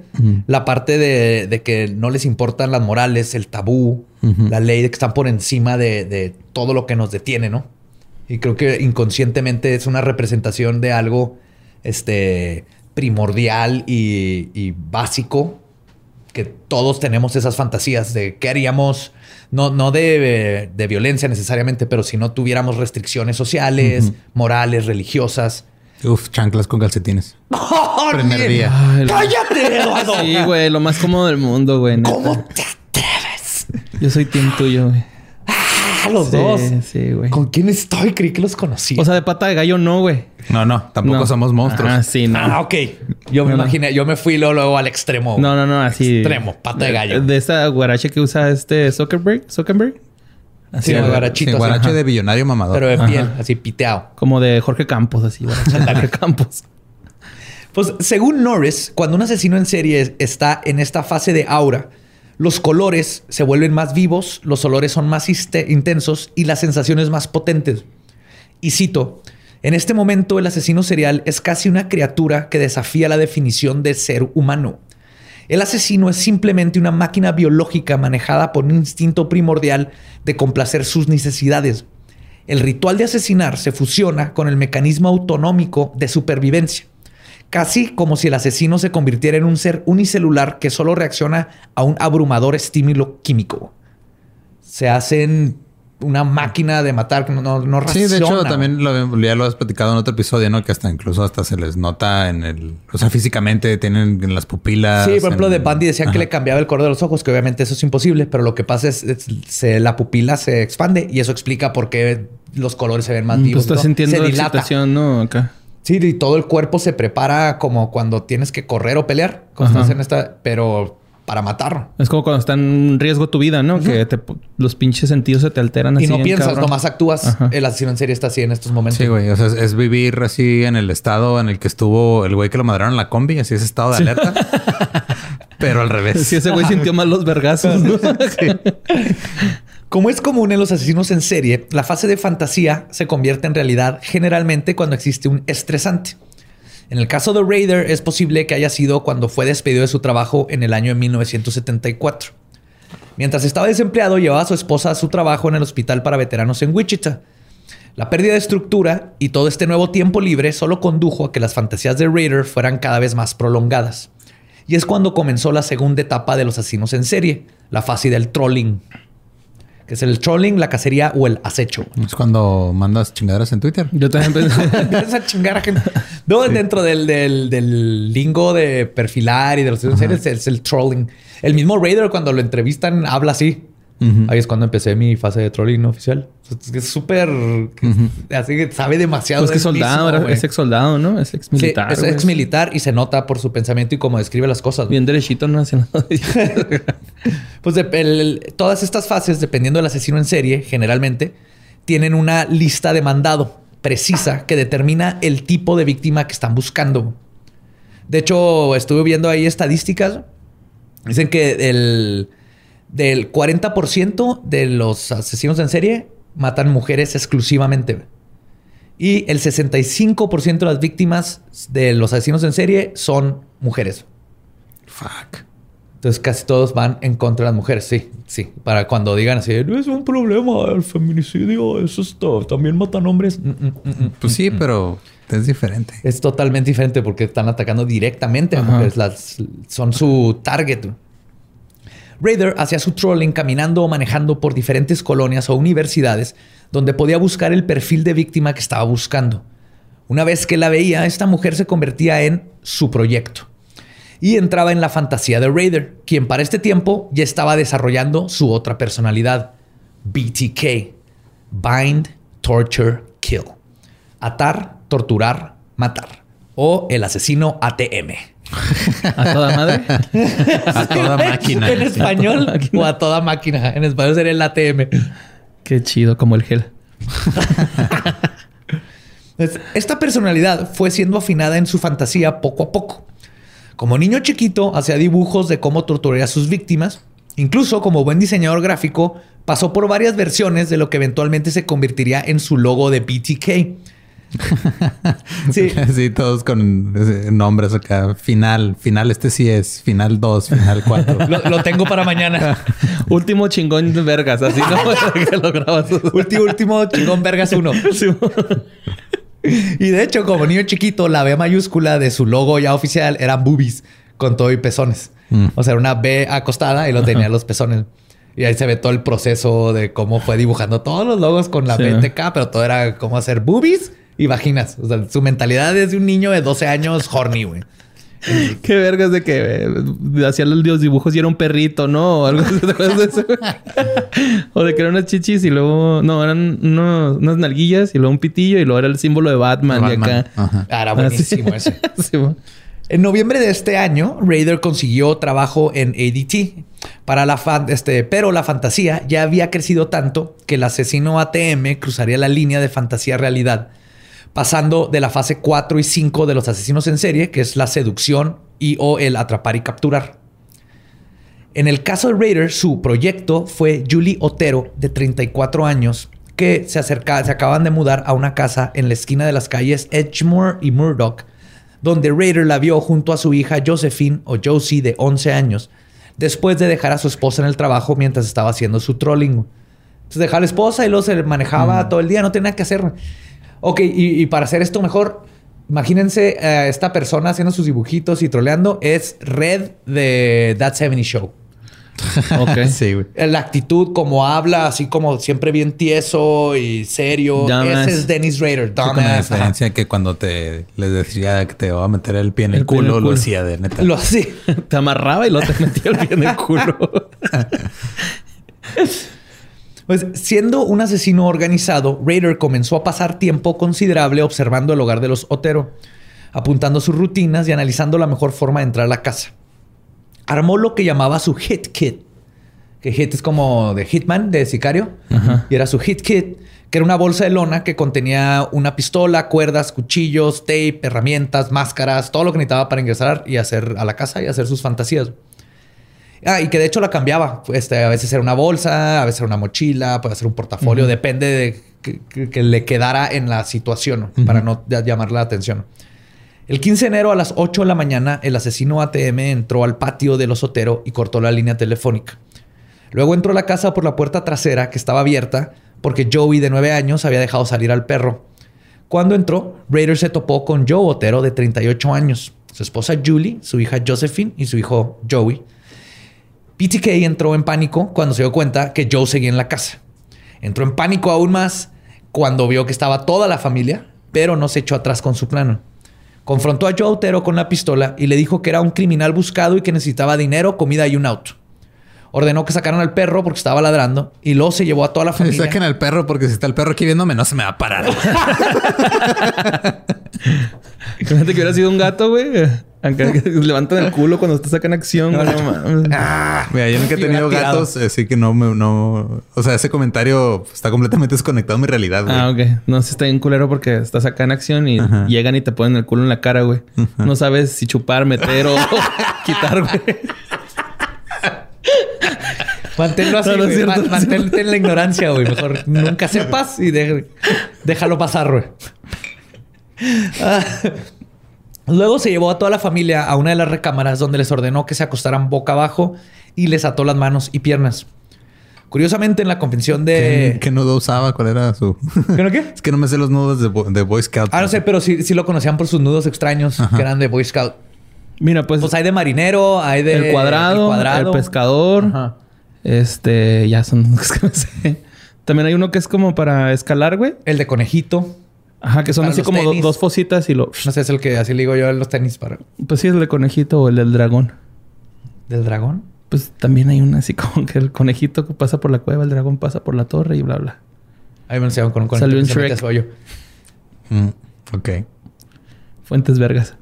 La parte de, de que no les importan las morales, el tabú, la ley de que están por encima de, de todo lo que nos detiene, ¿no? Y creo que inconscientemente es una representación de algo este, primordial y, y básico que todos tenemos esas fantasías de qué haríamos, no, no de, de violencia necesariamente, pero si no tuviéramos restricciones sociales, morales, religiosas. Uf, chanclas con calcetines. Primer día. Ay, ¡Cállate, Eduardo! Sí, güey. Lo más cómodo del mundo, güey. ¿Cómo te? Yo soy team tuyo, güey. Ah, los Sí, dos. sí, güey. ¿Con quién estoy? Creí que los conocía. O sea, de pata de gallo no, güey. No, no, tampoco No. somos monstruos. Ah, sí, no. ah, ok. Yo me No, no. imaginé, yo me fui luego, luego al extremo. No, no, no, así. Extremo, pata de gallo. De esta guarache que usa este Zuckerberg. Zuckerberg. Sí, güey. guarachito, Sí, así. guarache de billonario mamador. Pero de Ajá. piel, así piteado. Como de Jorge Campos, así, de Jorge Campos. Pues según Norris, cuando un asesino en serie está en esta fase de aura, los colores se vuelven más vivos, los olores son más intensos y las sensaciones más potentes. Y cito, en este momento el asesino serial es casi una criatura que desafía la definición de ser humano. El asesino es simplemente una máquina biológica manejada por un instinto primordial de complacer sus necesidades. El ritual de asesinar se fusiona con el mecanismo autonómico de supervivencia, casi como si el asesino se convirtiera en un ser unicelular que solo reacciona a un abrumador estímulo químico. Se hacen una máquina de matar que no, no, no Sí, de hecho, también lo, ya lo has platicado en otro episodio, ¿no? Que hasta incluso hasta se les nota en el... O sea, físicamente tienen en las pupilas. Sí, por ejemplo, en- de Bundy decían que le cambiaba el color de los ojos, que obviamente eso es imposible, pero lo que pasa es, es- se- la pupila se expande y eso explica por qué los colores se ven más Pues vivos. estás ¿no? sintiendo se dilata. excitación, ¿no? Acá. Sí, y todo el cuerpo se prepara como cuando tienes que correr o pelear, cuando Ajá. estás en esta, pero para matar. Es como cuando está en riesgo tu vida, ¿no? Que te- los pinches sentidos se te alteran así. Y no piensas, cabrón. nomás actúas. Ajá. El asesino en serie está así en estos momentos. Sí, güey. O sea, es, es vivir así en el estado en el que estuvo el güey que lo madrearon en la combi, así ese estado de alerta. Pero al revés. Sí, ese güey sintió más los vergazos, ¿no? Como es común en los asesinos en serie, la fase de fantasía se convierte en realidad generalmente cuando existe un estresante. En el caso de Raider es posible que haya sido cuando fue despedido de su trabajo en el año de 1974. Mientras estaba desempleado, llevaba a su esposa a su trabajo en el hospital para veteranos en Wichita. La pérdida de estructura y todo este nuevo tiempo libre solo condujo a que las fantasías de Raider fueran cada vez más prolongadas. Y es cuando comenzó la segunda etapa de los asesinos en serie, la fase del trolling que es el trolling, la cacería o el acecho. Es cuando mandas chingaderas en Twitter. Yo también pensé. Esa chingada gente. No, dentro del, del, lingo de perfilar y de los series es el trolling. El mismo Raider cuando lo entrevistan habla así. Ahí es cuando empecé mi fase de trolling oficial. Es súper... Así que sabe demasiado. Pues que soldado, es ex soldado, ¿no? Es ex militar. es ex militar y se nota por su pensamiento y cómo describe las cosas. Bien derechito, no hace nada. pues todas estas fases, dependiendo del asesino en serie, generalmente, tienen una lista de mandado precisa que determina el tipo de víctima que están buscando. De hecho, estuve viendo ahí estadísticas. Dicen que el del 40% de los asesinos en serie matan mujeres exclusivamente. Y el 65% de las víctimas de los asesinos en serie son mujeres. Fuck. Entonces casi todos van en contra de las mujeres, sí, sí. Para cuando digan así, es un problema el feminicidio, eso es todo. También matan hombres. Mm, mm, mm, pues sí, pero es diferente. Es totalmente diferente porque están atacando directamente a mujeres. Las, son su target. Raider hacía su trolling caminando o manejando por diferentes colonias o universidades donde podía buscar el perfil de víctima que estaba buscando. Una vez que la veía, esta mujer se convertía en su proyecto y entraba en la fantasía de Raider, quien para este tiempo ya estaba desarrollando su otra personalidad, BTK, Bind, Torture, Kill. Atar, torturar, matar. O el asesino ATM. ¿A toda madre? a toda máquina. En español o a toda máquina. En español sería el ATM. Qué chido, como el gel. Esta personalidad fue siendo afinada en su fantasía poco a poco. Como niño chiquito, hacía dibujos de cómo torturaría a sus víctimas. Incluso como buen diseñador gráfico, pasó por varias versiones de lo que eventualmente se convertiría en su logo de BTK sí. sí, todos con nombres acá. Final, final, este sí es. Final 2, final 4. lo, tengo para mañana. último chingón de vergas, así no lo grabas. último, último chingón vergas 1. y de hecho, como niño chiquito, la B mayúscula de su logo ya oficial eran boobies con todo y pezones. Mm. O sea, era una B acostada y lo tenía los pezones. Y ahí se ve todo el proceso de cómo fue dibujando todos los logos con la BTK, pero todo era cómo hacer boobies y vaginas. O sea, su mentalidad es de un niño de 12 años horny, güey. Qué vergas de que eh, hacía los dibujos y era un perrito, ¿no? O algo de eso. o de que eran unas chichis y luego... No, eran unas nalguillas y luego un pitillo y luego era el símbolo de Batman, y acá. Ah, era buenísimo ese. en noviembre de este año, Raider consiguió trabajo en ADT. Para la este, pero la fantasía ya había crecido tanto que el asesino ATM cruzaría la línea de fantasía-realidad pasando de la fase 4 y 5 de los asesinos en serie, que es la seducción y o el atrapar y capturar. En el caso de Raider, su proyecto fue Julie Otero, de 34 años, que se, acerca, se acaban de mudar a una casa en la esquina de las calles Edgemore y Murdoch, donde Raider la vio junto a su hija Josephine o Josie, de 11 años, después de dejar a su esposa en el trabajo mientras estaba haciendo su trolling. Entonces dejaba a la esposa y luego se manejaba todo el día, no tenía que hacer. Ok, y, para hacer esto mejor, imagínense a esta persona haciendo sus dibujitos y troleando. Es Red de That 70 Show. ok. sí, güey. La actitud, como habla, así como siempre bien tieso y serio. Ese es Dennis Rader. Con la diferencia que cuando te les decía que te va a meter el pie en el, culo, lo hacía de neta. Lo hacía. te amarraba y luego te metía el pie en el culo. Pues siendo un asesino organizado, Raider comenzó a pasar tiempo considerable observando el hogar de los Otero, apuntando sus rutinas y analizando la mejor forma de entrar a la casa. Armó lo que llamaba su hit kit, que hit es como de hitman, de sicario, y era su hit kit, que era una bolsa de lona que contenía una pistola, cuerdas, cuchillos, tape, herramientas, máscaras, todo lo que necesitaba para ingresar y hacer a la casa y hacer sus fantasías. Ah, y que de hecho la cambiaba. Este, a veces era una bolsa, a veces era una mochila, puede ser un portafolio, depende de que, le quedara en la situación para no llamar la atención. El 15 de enero a las 8 de la mañana, el asesino ATM entró al patio del osotero y cortó la línea telefónica. Luego entró a la casa por la puerta trasera que estaba abierta porque Joey de 9 años había dejado salir al perro. Cuando entró, Raider se topó con Joe Otero de 38 años, su esposa Julie, su hija Josephine y su hijo Joey. PTK entró en pánico cuando se dio cuenta que Joe seguía en la casa. Entró en pánico aún más cuando vio que estaba toda la familia, pero no se echó atrás con su plan. Confrontó a Joe Otero con la pistola y le dijo que era un criminal buscado y que necesitaba dinero, comida y un auto. Ordenó que sacaran al perro porque estaba ladrando y luego se llevó a toda la familia. Saquen al perro porque si está el perro aquí viéndome no se me va a parar. Imagínate que hubiera sido un gato, güey. Aunque levantan el culo cuando te sacan acción, güey. No. Ah, mira, yo nunca he tenido gatos, así que no me, no. O sea, ese comentario está completamente desconectado de mi realidad, güey. Ah, ok. No, si está bien culero porque estás acá en acción y llegan y te ponen el culo en la cara, güey. No sabes si chupar, meter o quitar, güey. Manténlo así, güey. Mantente en la ignorancia, güey. Mejor nunca sepas y déjalo pasar, güey. Ah. Luego se llevó a toda la familia a una de las recámaras donde les ordenó que se acostaran boca abajo y les ató las manos y piernas. Curiosamente, en la convención de. ¿Qué, nudo usaba? ¿Cuál era su.? ¿Qué no qué? Es que no me sé los nudos de, Boy Scout. Ah, no sé, pero sí, sí lo conocían por sus nudos extraños que eran de Boy Scout. Mira, pues. Pues hay de marinero, hay de. El cuadrado, el, pescador. Este, ya son los que me sé. También hay uno que es como para escalar, güey. El de conejito. Ajá, que son así como dos fositas y lo. No sé, es el que así le digo yo en los tenis para. Pues sí, es el de conejito o el del dragón. ¿Del dragón? Pues también hay una así como que el conejito pasa por la cueva, el dragón pasa por la torre y bla, bla. Ahí me enseñaron con un conejito. Salió en Shrek. Mm, ok. Fuentes vergas.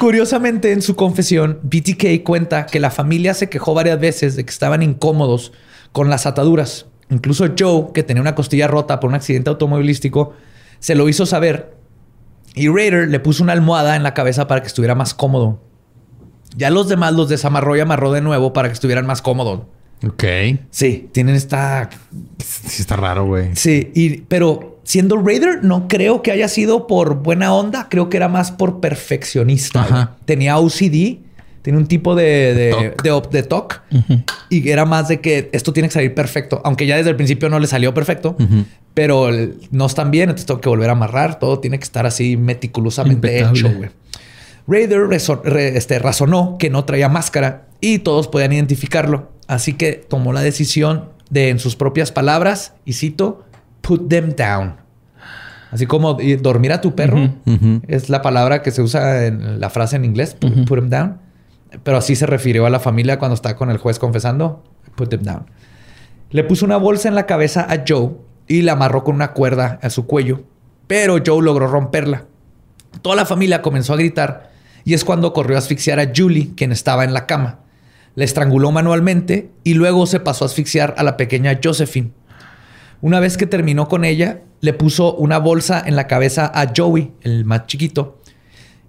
Curiosamente, en su confesión, BTK cuenta que la familia se quejó varias veces de que estaban incómodos con las ataduras. Incluso Joe, que tenía una costilla rota por un accidente automovilístico, se lo hizo saber. Y Raider le puso una almohada en la cabeza para que estuviera más cómodo. Ya los demás los desamarró y amarró de nuevo para que estuvieran más cómodos. Ok. Sí, tienen esta. Sí, está raro, güey. Sí, y, pero siendo Raider, no creo que haya sido por buena onda. Creo que era más por perfeccionista. Tenía OCD tiene un tipo de, de, de, talk y era más de que esto tiene que salir perfecto, aunque ya desde el principio no le salió perfecto, pero no están bien, entonces tengo que volver a amarrar, todo tiene que estar así meticulosamente hecho, güey. Raider este, razonó que no traía máscara y todos podían identificarlo, así que tomó la decisión de, en sus propias palabras, y cito, put them down. Así como dormir a tu perro es la palabra que se usa en la frase en inglés, put them down. Pero así se refirió a la familia cuando está con el juez confesando. Put them down. Le puso una bolsa en la cabeza a Joe y la amarró con una cuerda a su cuello. Pero Joe logró romperla. Toda la familia comenzó a gritar y es cuando corrió a asfixiar a Julie, quien estaba en la cama. La estranguló manualmente y luego se pasó a asfixiar a la pequeña Josephine. Una vez que terminó con ella, le puso una bolsa en la cabeza a Joey, el más chiquito,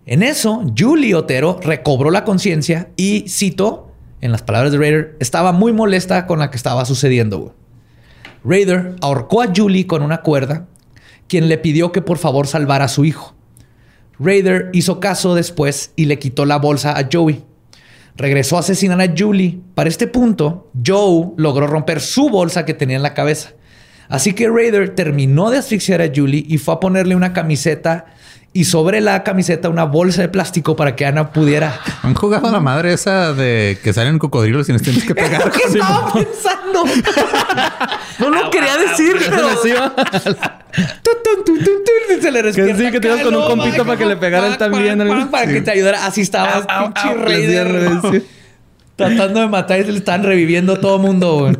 en eso, Julie Otero recobró la conciencia y, cito, en las palabras de Raider, estaba muy molesta con la que estaba sucediendo. Raider ahorcó a Julie con una cuerda, quien le pidió que por favor salvara a su hijo. Raider hizo caso después y le quitó la bolsa a Joey. Regresó a asesinar a Julie. Para este punto, Joe logró romper su bolsa que tenía en la cabeza. Así que Raider terminó de asfixiar a Julie y fue a ponerle una camiseta y sobre la camiseta una bolsa de plástico para que Ana pudiera. Han jugado a la madre esa de que salen cocodrilos y nos tienes que pegar. ¿Qué estaba pensando? no lo quería decir, pero. se le respira. Que sí, que te ibas con un compito para que le pegaran también. Para que te ayudara. Así estaba. Tratando de matar y se le estaban reviviendo todo el mundo.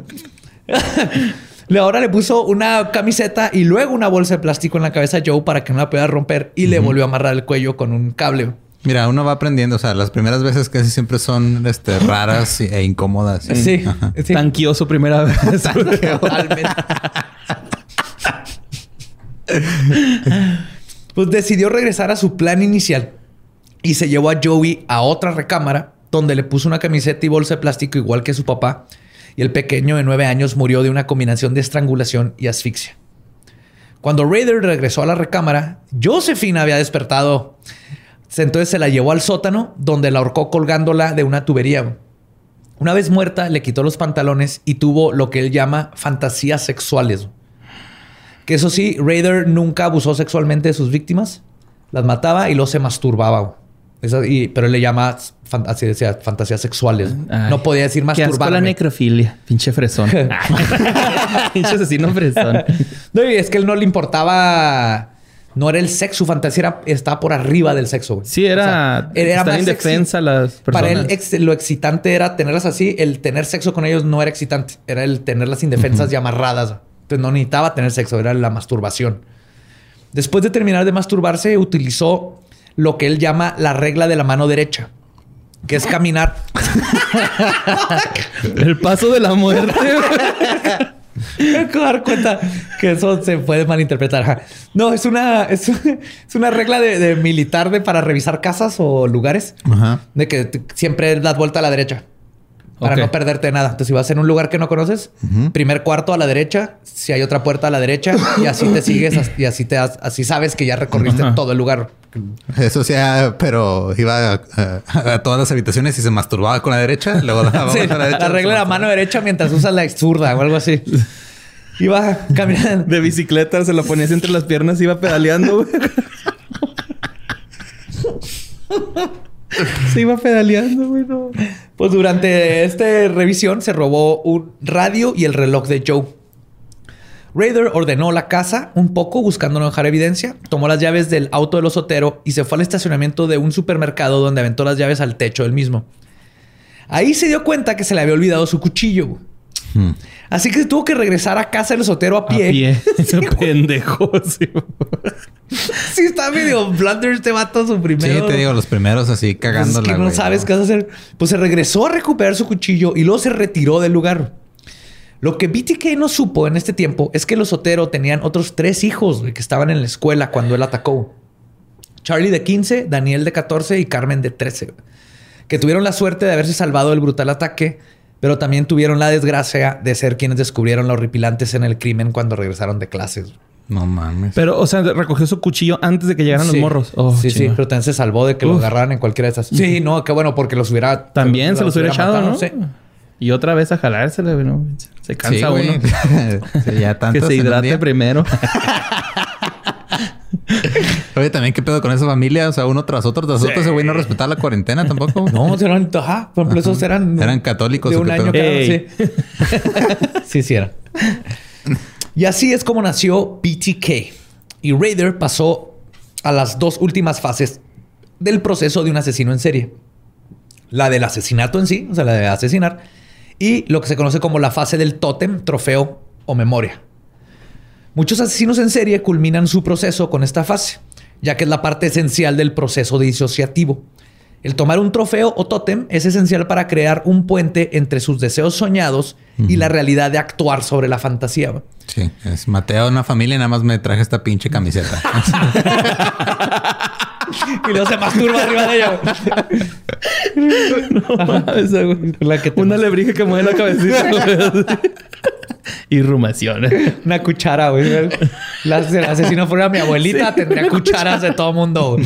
Ahora le puso una camiseta y luego una bolsa de plástico en la cabeza a Joe para que no la pudiera romper y le volvió a amarrar el cuello con un cable. Mira, uno va aprendiendo. O sea, las primeras veces casi siempre son este, raras e incómodas. Sí. sí. Tanqueó su primera vez. Totalmente. pues decidió regresar a su plan inicial y se llevó a Joey a otra recámara donde le puso una camiseta y bolsa de plástico igual que su papá y el pequeño de nueve años murió de una combinación de estrangulación y asfixia. Cuando Raider regresó a la recámara, Josephine había despertado. Entonces se la llevó al sótano, donde la ahorcó colgándola de una tubería. Una vez muerta, le quitó los pantalones y tuvo lo que él llama fantasías sexuales. Que eso sí, Raider nunca abusó sexualmente de sus víctimas, las mataba y luego se masturbaba. Pero él le llama así decía, fantasías sexuales. no podía decir masturbar. la necrofilia, pinche fresón. pinche asesino fresón. No, y es que él no le importaba. No era el sexo, su fantasía era, estaba por arriba del sexo. Sí, era, era más indefensa las personas. Para él lo excitante era tenerlas así. El tener sexo con ellos no era excitante. Era el tenerlas indefensas y amarradas. Entonces no necesitaba tener sexo, era la masturbación. Después de terminar de masturbarse, utilizó lo que él llama la regla de la mano derecha que es caminar. el paso de la muerte. Me acabo dar cuenta que eso se puede malinterpretar. No, es una, es, una regla de, militar de para revisar casas o lugares. De que siempre das vuelta a la derecha para no perderte nada. Entonces, si vas en un lugar que no conoces, primer cuarto a la derecha, si hay otra puerta a la derecha, y así te sigues y así te así sabes que ya recorriste todo el lugar. Eso sea, pero iba a, todas las habitaciones y se masturbaba con la derecha, luego daba la derecha. Arregla la mano derecha mientras usas la zurda o algo así. Iba caminando. De bicicleta, se lo ponías entre las piernas y iba pedaleando. se iba pedaleando, güey. Pues durante esta revisión se robó un radio y el reloj de Joe. Raider ordenó la casa un poco buscando no dejar evidencia, tomó las llaves del auto del osotero y se fue al estacionamiento de un supermercado donde aventó las llaves al techo del mismo. Ahí se dio cuenta que se le había olvidado su cuchillo. Hmm. Así que tuvo que regresar a casa del osotero a pie. A pie. Sí, pendejo. Sí. está medio blunder este vato su primero. Sí, te digo, los primeros así cagando pues es que no sabes qué hacer. Pues se regresó a recuperar su cuchillo y luego se retiró del lugar. Lo que BTK no supo en este tiempo es que los Sotero tenían otros tres hijos que estaban en la escuela cuando él atacó. Charlie de 15, Daniel de 14 y Carmen de 13. Que tuvieron la suerte de haberse salvado del brutal ataque, pero también tuvieron la desgracia de ser quienes descubrieron los horripilantes en el crimen cuando regresaron de clases. No mames. Pero, o sea, recogió su cuchillo antes de que llegaran los morros. Oh, sí, sí, pero también se salvó de que lo agarraran en cualquiera de esas. Sí, no, qué bueno, porque los hubiera. También se los hubiera, echado, ¿no? Sí. Y otra vez a jalársela, ¿no? Se cansa uno. ya tanto que se hidrate primero. Oye, también qué pedo con esa familia, o sea, uno tras otro, tras otro, ese güey no respetaba la cuarentena tampoco. No, eran, ajá, por ejemplo, esos eran eran católicos de un año sí. sí, sí era. Y así es como nació BTK. Y Raider pasó a las dos últimas fases del proceso de un asesino en serie. La del asesinato en sí, o sea, la de asesinar, y lo que se conoce como la fase del tótem, trofeo o memoria. Muchos asesinos en serie culminan su proceso con esta fase, ya que es la parte esencial del proceso disociativo. El tomar un trofeo o tótem es esencial para crear un puente entre sus deseos soñados y la realidad de actuar sobre la fantasía. Sí, es Mateo una familia y nada más me traje esta pinche camiseta. y luego se masturba arriba de ella. no, Una lebrija que mueve la cabecita. y rumación. Una cuchara, güey. La, si el asesino fuera mi abuelita, tendría cucharas de todo mundo.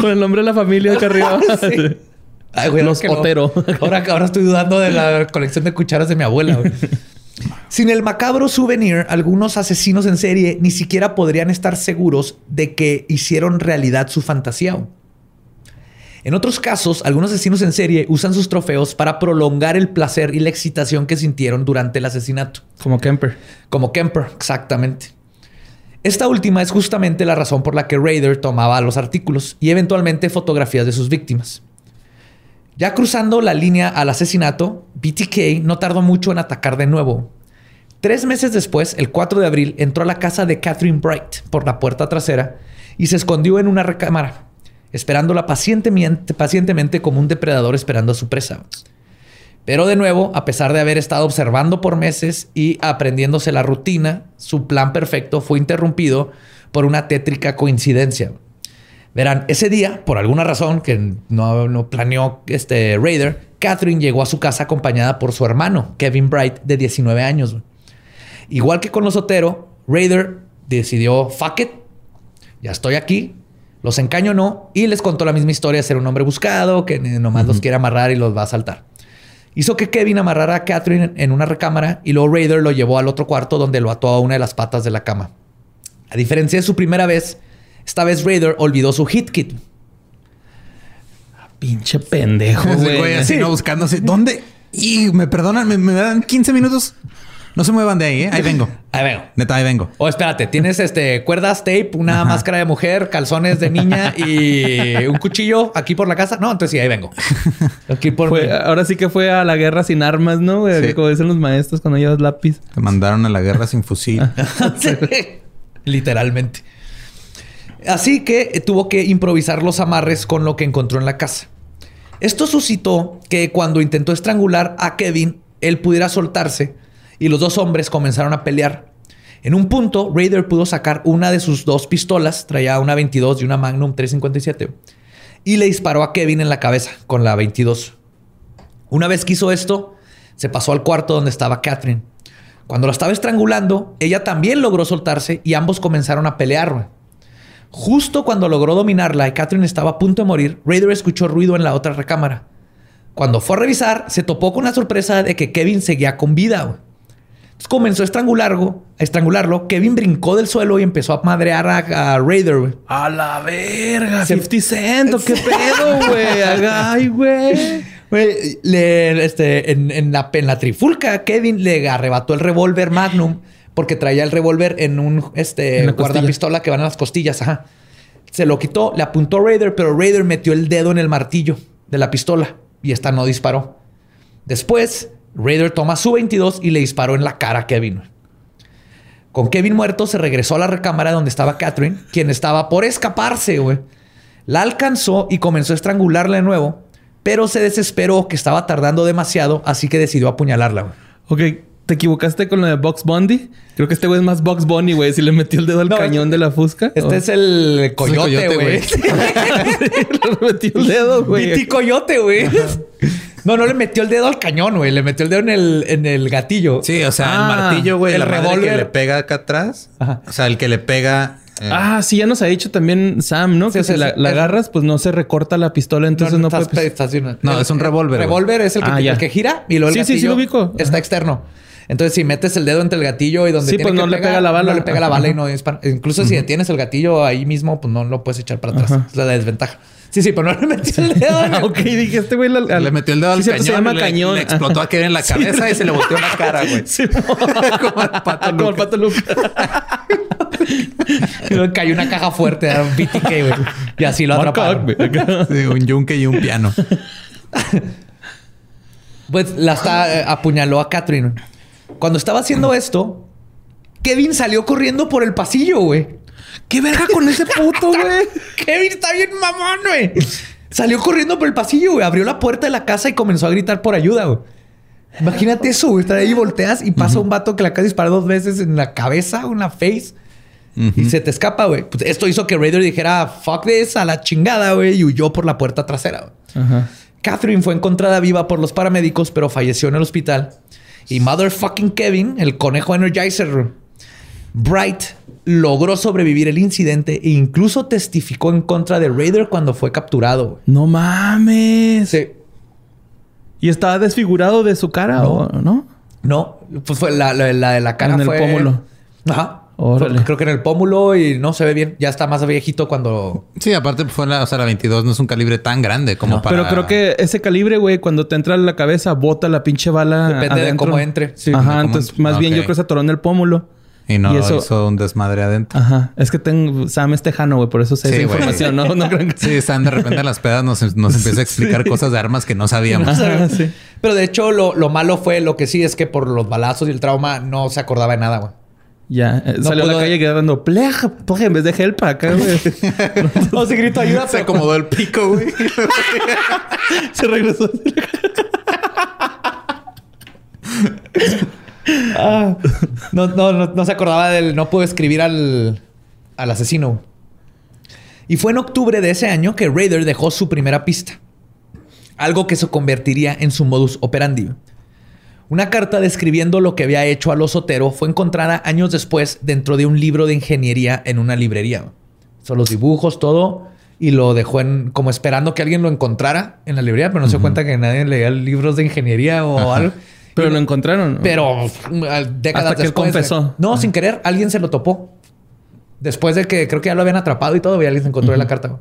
Con el nombre de la familia acá arriba. Ay, güey, Los Otero. Ahora, ahora estoy dudando de la colección de cucharas de mi abuela, güey. Sin el macabro souvenir, algunos asesinos en serie ni siquiera podrían estar seguros de que hicieron realidad su fantasía. En otros casos, algunos asesinos en serie usan sus trofeos para prolongar el placer y la excitación que sintieron durante el asesinato. Como Kemper. Como Kemper, exactamente. Esta última es justamente la razón por la que Raider tomaba los artículos y eventualmente fotografías de sus víctimas. Ya cruzando la línea al asesinato, BTK no tardó mucho en atacar de nuevo. Tres meses después, el 4 de abril, entró a la casa de Catherine Bright por la puerta trasera y se escondió en una recámara, esperándola pacientemente, pacientemente como un depredador esperando a su presa. Pero de nuevo, a pesar de haber estado observando por meses y aprendiéndose la rutina, su plan perfecto fue interrumpido por una tétrica coincidencia. Verán, ese día, por alguna razón que no, planeó este Raider, Catherine llegó a su casa acompañada por su hermano, Kevin Bright, de 19 años. Igual que con los Otero, Raider decidió, fuck it, ya estoy aquí, los encañonó y les contó la misma historia de ser un hombre buscado, que nomás los quiere amarrar y los va a asaltar. Hizo que Kevin amarrara a Catherine en una recámara y luego Raider lo llevó al otro cuarto donde lo ató a una de las patas de la cama. A diferencia de su primera vez, esta vez Raider olvidó su hit kit. Pinche pendejo, güey. así no buscándose. ¿Dónde? Y me perdonan, me, me dan 15 minutos. No se muevan de ahí, ¿eh? Ahí vengo. Ahí vengo. Neta, ahí vengo. O espérate, tienes este cuerdas, tape, una máscara de mujer, calzones de niña y un cuchillo aquí por la casa. No, entonces sí, ahí vengo. Aquí por ahora sí que fue a la guerra sin armas, ¿no? Como dicen los maestros cuando llevas lápiz. Te mandaron a la guerra sin fusil. Literalmente. Así que tuvo que improvisar los amarres con lo que encontró en la casa. Esto suscitó que cuando intentó estrangular a Kevin, él pudiera soltarse y los dos hombres comenzaron a pelear. En un punto, Raider pudo sacar una de sus dos pistolas, traía una 22 y una Magnum 357, y le disparó a Kevin en la cabeza con la 22. Una vez que hizo esto, se pasó al cuarto donde estaba Catherine. Cuando la estaba estrangulando, ella también logró soltarse y ambos comenzaron a pelear. Justo cuando logró dominarla y Catherine estaba a punto de morir, Raider escuchó ruido en la otra recámara. Cuando fue a revisar, se topó con la sorpresa de que Kevin seguía con vida comenzó a estrangularlo, a estrangularlo. Kevin brincó del suelo y empezó a madrear a, Raider, A la verga, 50 Cent, qué pedo, güey. Ay, güey. este, en, la, en la trifulca, Kevin le arrebató el revólver Magnum porque traía el revólver en un este, guardapistola que van a las costillas. Ajá. Se lo quitó, le apuntó a Raider, pero Raider metió el dedo en el martillo de la pistola y esta no disparó. Después, Raider toma su 22 y le disparó en la cara a Kevin. Con Kevin muerto, se regresó a la recámara donde estaba Catherine, quien estaba por escaparse, güey. La alcanzó y comenzó a estrangularla de nuevo, pero se desesperó que estaba tardando demasiado, así que decidió apuñalarla. Ok, ¿te equivocaste con lo de Box Bundy? Creo que este güey es más Box Bunny, güey. Si le metió el dedo al cañón de la fusca. Este es el coyote, güey. le metió el dedo, güey. coyote, güey. No, no le metió el dedo al cañón, güey. Le metió el dedo en el, en el gatillo. Sí, o sea, el ah, martillo, güey. El revólver que le pega acá atrás. O sea, el que le pega. Eh. Ah, sí, ya nos ha dicho también Sam, ¿no? que si la, agarras, pues no se recorta la pistola, entonces no, no, puede. no, es un revólver. El revólver es el que, ah, que, gira y luego el gatillo sí, sí, lo ubico. está externo. Entonces, si metes el dedo entre el gatillo y donde sí, pues no le pega la bala. No le pega la bala y no dispara. Incluso si detienes el gatillo ahí mismo, pues no lo puedes echar para atrás. Es la desventaja. Sí, sí, pero no le metió el dedo. Ah, ok, dije, este güey le metió el dedo al sí, cañón. Se llama cañón. Le explotó a Kevin en la cabeza y se le volteó la cara, güey. Sí, como el pato Como el pato Luca. cayó una caja fuerte, era un BTK, güey. Y así lo atraparon. sí, un yunque y un piano. pues la está, eh, apuñaló a Catherine. Cuando estaba haciendo esto, Kevin salió corriendo por el pasillo, güey. ¿Qué verga con ese puto, güey? Kevin está bien mamón, güey. Salió corriendo por el pasillo, güey. Abrió la puerta de la casa y comenzó a gritar por ayuda, güey. Imagínate eso, güey. Estar ahí, volteas y pasa un vato que la acaba de dos veces en la cabeza, una face. Y se te escapa, güey. Pues esto hizo que Raider dijera, fuck this, a la chingada, güey. Y huyó por la puerta trasera, güey. Catherine fue encontrada viva por los paramédicos, pero falleció en el hospital. Y motherfucking Kevin, el conejo Energizer, Bright logró sobrevivir el incidente e incluso testificó en contra de Raider cuando fue capturado. No mames. Sí. ¿Y estaba desfigurado de su cara no. o no? No, pues fue la, de la cara en el pómulo. Ajá. Creo que en el pómulo y no se ve bien. Ya está más viejito cuando. Sí, aparte fue la, o sea, la 22 no es un calibre tan grande como para. Pero creo que ese calibre, güey, cuando te entra en la cabeza, bota la pinche bala. Depende de cómo entre. Ajá, entonces más bien yo creo que se atoró en el pómulo. Y no eso... hizo un desmadre adentro. Ajá. Es que tengo... Sam es tejano, güey. Por eso sé esa información. No, no creo que... Sí, Sam de repente en las pedas nos, nos empieza a explicar cosas de armas que no sabíamos. sí. Pero de hecho, lo, lo, malo fue... Lo que sí es que por los balazos y el trauma no se acordaba de nada, güey. Ya. Eh, salió a la calle quedando... Pleja, pleja, en vez de help acá, güey. no, se gritó ayuda. Se acomodó el pico, güey. se regresó. Ah, no, no, se acordaba del. No pudo escribir al, al asesino. Y fue en octubre de ese año que Raider dejó su primera pista. Algo que se convertiría en su modus operandi. Una carta describiendo lo que había hecho a los Otero fue encontrada años después dentro de un libro de ingeniería en una librería. Son los dibujos, todo. Y lo dejó en, como esperando que alguien lo encontrara en la librería, pero no se dio cuenta que nadie leía libros de ingeniería o algo. Pero Y- lo encontraron. Pero uh, décadas Hasta que después. confesó. No, sin querer, alguien se lo topó. Después de que creo que ya lo habían atrapado y todo, y alguien se encontró en la carta.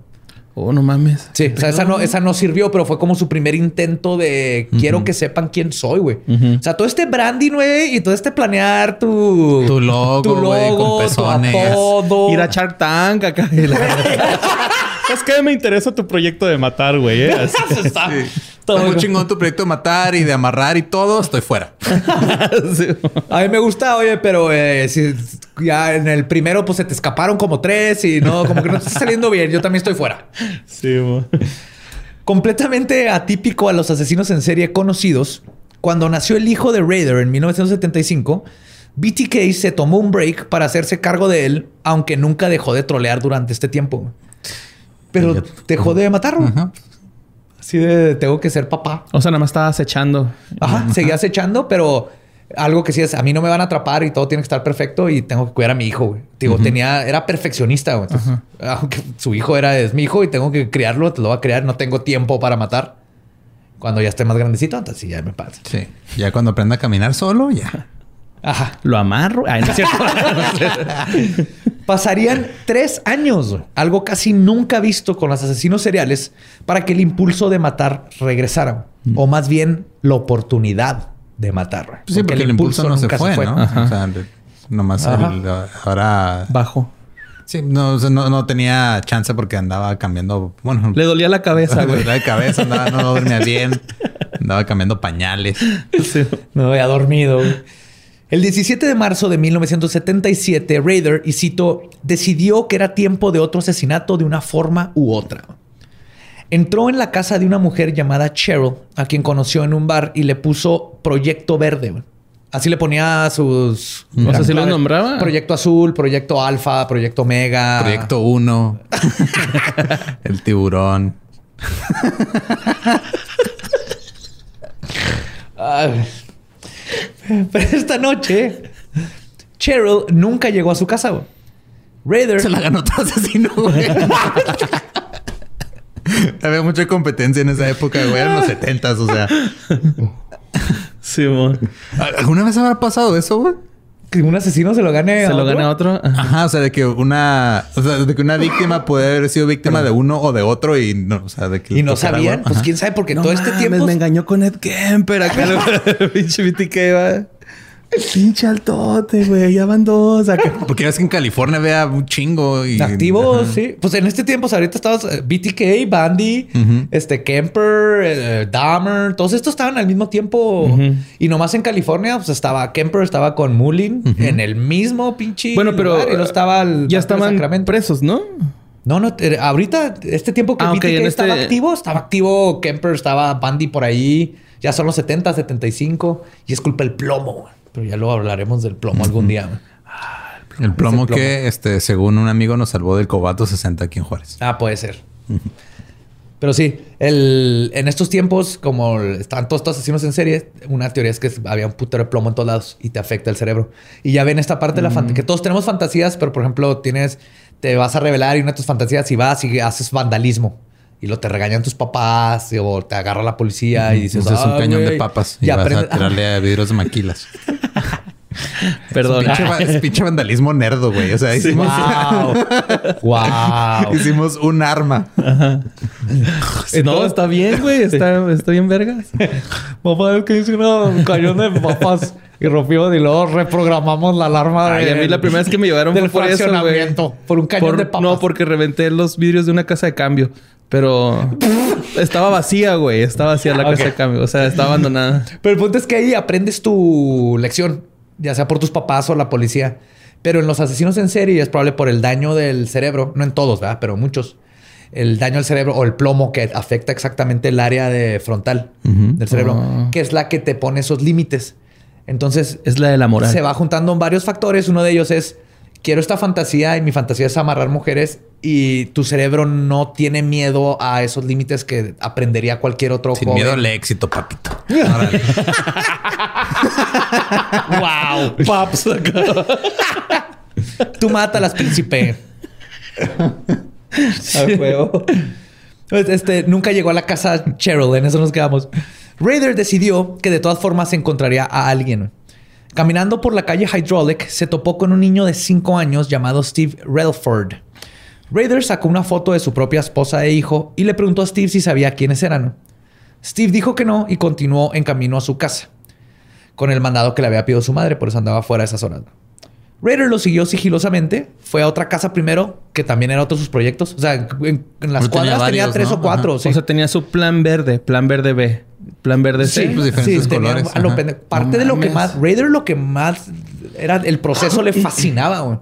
Oh, no mames. Sí, o sea, esa no, esa no sirvió, pero fue como su primer intento de quiero que sepan quién soy, güey. O sea, todo este branding, güey, y todo este planear tu, Tu logo, güey, con pezones. tu apodo. Ir a Shark Tank acá. es que me interesa tu proyecto de matar, güey. ¿eh? Así. Está- Sí. todo- muy chingón tu proyecto de matar y de amarrar y todo. Estoy fuera. Sí. A mí me gusta, oye, pero eh, si ya en el primero, pues se te escaparon como tres y no, como que no te está saliendo bien. Yo también estoy fuera. Sí. Completamente atípico a los asesinos en serie conocidos, cuando nació el hijo de Raider en 1975, BTK se tomó un break para hacerse cargo de él, aunque nunca dejó de trolear durante este tiempo. Pero dejó de matarlo. Ajá. Así de tengo que ser papá. O sea, nada más estaba acechando. Ajá, seguía acechando, pero algo que sí es, a mí no me van a atrapar y todo tiene que estar perfecto y tengo que cuidar a mi hijo, güey. Digo, tenía, era perfeccionista, güey. Entonces, aunque su hijo era, es mi hijo y tengo que criarlo, te lo voy a criar, no tengo tiempo para matar. Cuando ya esté más grandecito, entonces sí, ya me pasa. Sí. Ya cuando aprenda a caminar solo, ya. Ajá. Lo amarro. Ay, no es cierto. Pasarían tres años, algo casi nunca visto con los asesinos seriales, para que el impulso de matar regresara. O más bien, la oportunidad de matar. sí, porque el impulso no se fue, ¿no? Ajá. O sea, le- nomás el- ahora... Bajo. Sí, no, no, no tenía chance porque andaba cambiando... Bueno, Le dolía la cabeza, güey. de cabeza, andaba, no dormía bien. Andaba cambiando pañales. Sí. Me había dormido. El 17 de marzo de 1977, Raider, y cito, decidió que era tiempo de otro asesinato de una forma u otra. Entró en la casa de una mujer llamada Cheryl, a quien conoció en un bar y le puso Proyecto Verde. Así le ponía sus... O sea, ¿sí los nombraba? Proyecto Azul, Proyecto Alfa, Proyecto Omega. Proyecto 1. el tiburón. Ay. Pero esta noche, Cheryl nunca llegó a su casa. güey. Raider... Se la ganó otro asesino, güey. Había mucha competencia en esa época, güey. Eran los 70 o sea. Sí. ¿Alguna vez habrá pasado eso, güey? que un asesino se lo gane Se lo gana otro. Ajá. O sea, de que una... O sea, de que una víctima puede haber sido víctima de uno o de otro y no... O sea, de que... Y no sabían, pues quién sabe, porque No todo este tiempo. me engañó con Ed Kemper acá. Pinche BTK, va. Pinche altote, güey. Ya van dos. Acá. Porque ves que en California vea un chingo y... Activos, Ajá. sí. Pues en este tiempo, ahorita estabas eh, BTK, Bandy, Ujú. este Kemper, eh, Dahmer, todos estos estaban al mismo tiempo. Y nomás en California, pues estaba Kemper, estaba con Mullin en el mismo pinche. Bueno, pero lugar, y no estaba el ya estaban Sacramento. presos, ¿no? No, no, ahorita, este tiempo que Ah, BTK en estaba este- activo, estaba activo Kemper, estaba Bandy por ahí. Ya son los 70, 75. Y es culpa del plomo, güey. Pero ya luego hablaremos del plomo algún día. güey. El plomo Ese plomo. que, este, según un amigo, nos salvó del cobato 60 aquí en Juárez. Ah, puede ser. Pero sí, el, en estos tiempos, como están todos estos asesinos en serie, una teoría es que había un putero de plomo en todos lados y te afecta el cerebro. Y ya ven esta parte de la fantasía, que todos tenemos fantasías, pero por ejemplo, tienes, te vas a revelar y una de tus fantasías y vas y haces vandalismo. Y lo te regañan tus papás o te agarra la policía y dices, Entonces es un "Ah, cañón de güey". papas y, Y vas a tirarle a vidrios de maquilas. Perdón. Pinche, es pinche vandalismo nerdo, güey. O sea, hicimos, Wow. wow. hicimos un arma. no, está bien, güey. Está, está bien vergas. Papá, es que hice un cañón de papas y rompimos y luego reprogramamos la alarma. Ay, a mí la primera vez que me llevaron del fue por eso, güey. Por un cañón Por- de papas. No, porque reventé los vidrios de una casa de cambio. Pero estaba vacía, güey. Estaba vacía la casa de cambio. O sea, estaba abandonada. Pero el punto es que ahí aprendes tu lección, ya sea por tus papás o la policía. Pero en los asesinos en serie es probable por el daño del cerebro, no en todos, ¿verdad? Pero muchos. El daño al cerebro o el plomo que afecta exactamente el área de frontal del cerebro, Ah. que es la que te pone esos límites. Entonces, Es la de la moral. se va juntando en varios factores. Uno de ellos es quiero esta fantasía y mi fantasía es amarrar mujeres y tu cerebro no tiene miedo a esos límites que aprendería cualquier otro Sin joven. miedo al éxito, papito. wow. Paps. Tú mátalas, príncipe. A huevo. Pues, Este, nunca llegó a la casa Cheryl, en eso nos quedamos. Raider decidió que de todas formas encontraría a alguien. Caminando por la calle Hydraulic, se topó con un niño de 5 años llamado Steve Relford. Raider sacó una foto de su propia esposa e hijo y le preguntó a Steve si sabía quiénes eran. Steve dijo que no y continuó en camino a su casa, con el mandado que le había pedido su madre, por eso andaba fuera a esas horas. Raider lo siguió sigilosamente, fue a otra casa primero, que también era otro de sus proyectos. O sea, en, en las Pero tenía cuadras tenía, varios, tres ¿no? o cuatro. sí. O sea, tenía su plan verde, plan verde B, plan verde C. Sí, pues, diferentes tenía colores, a lo ajá. pende- Parte No de lo que más, Raider lo que más era el proceso le fascinaba, güey.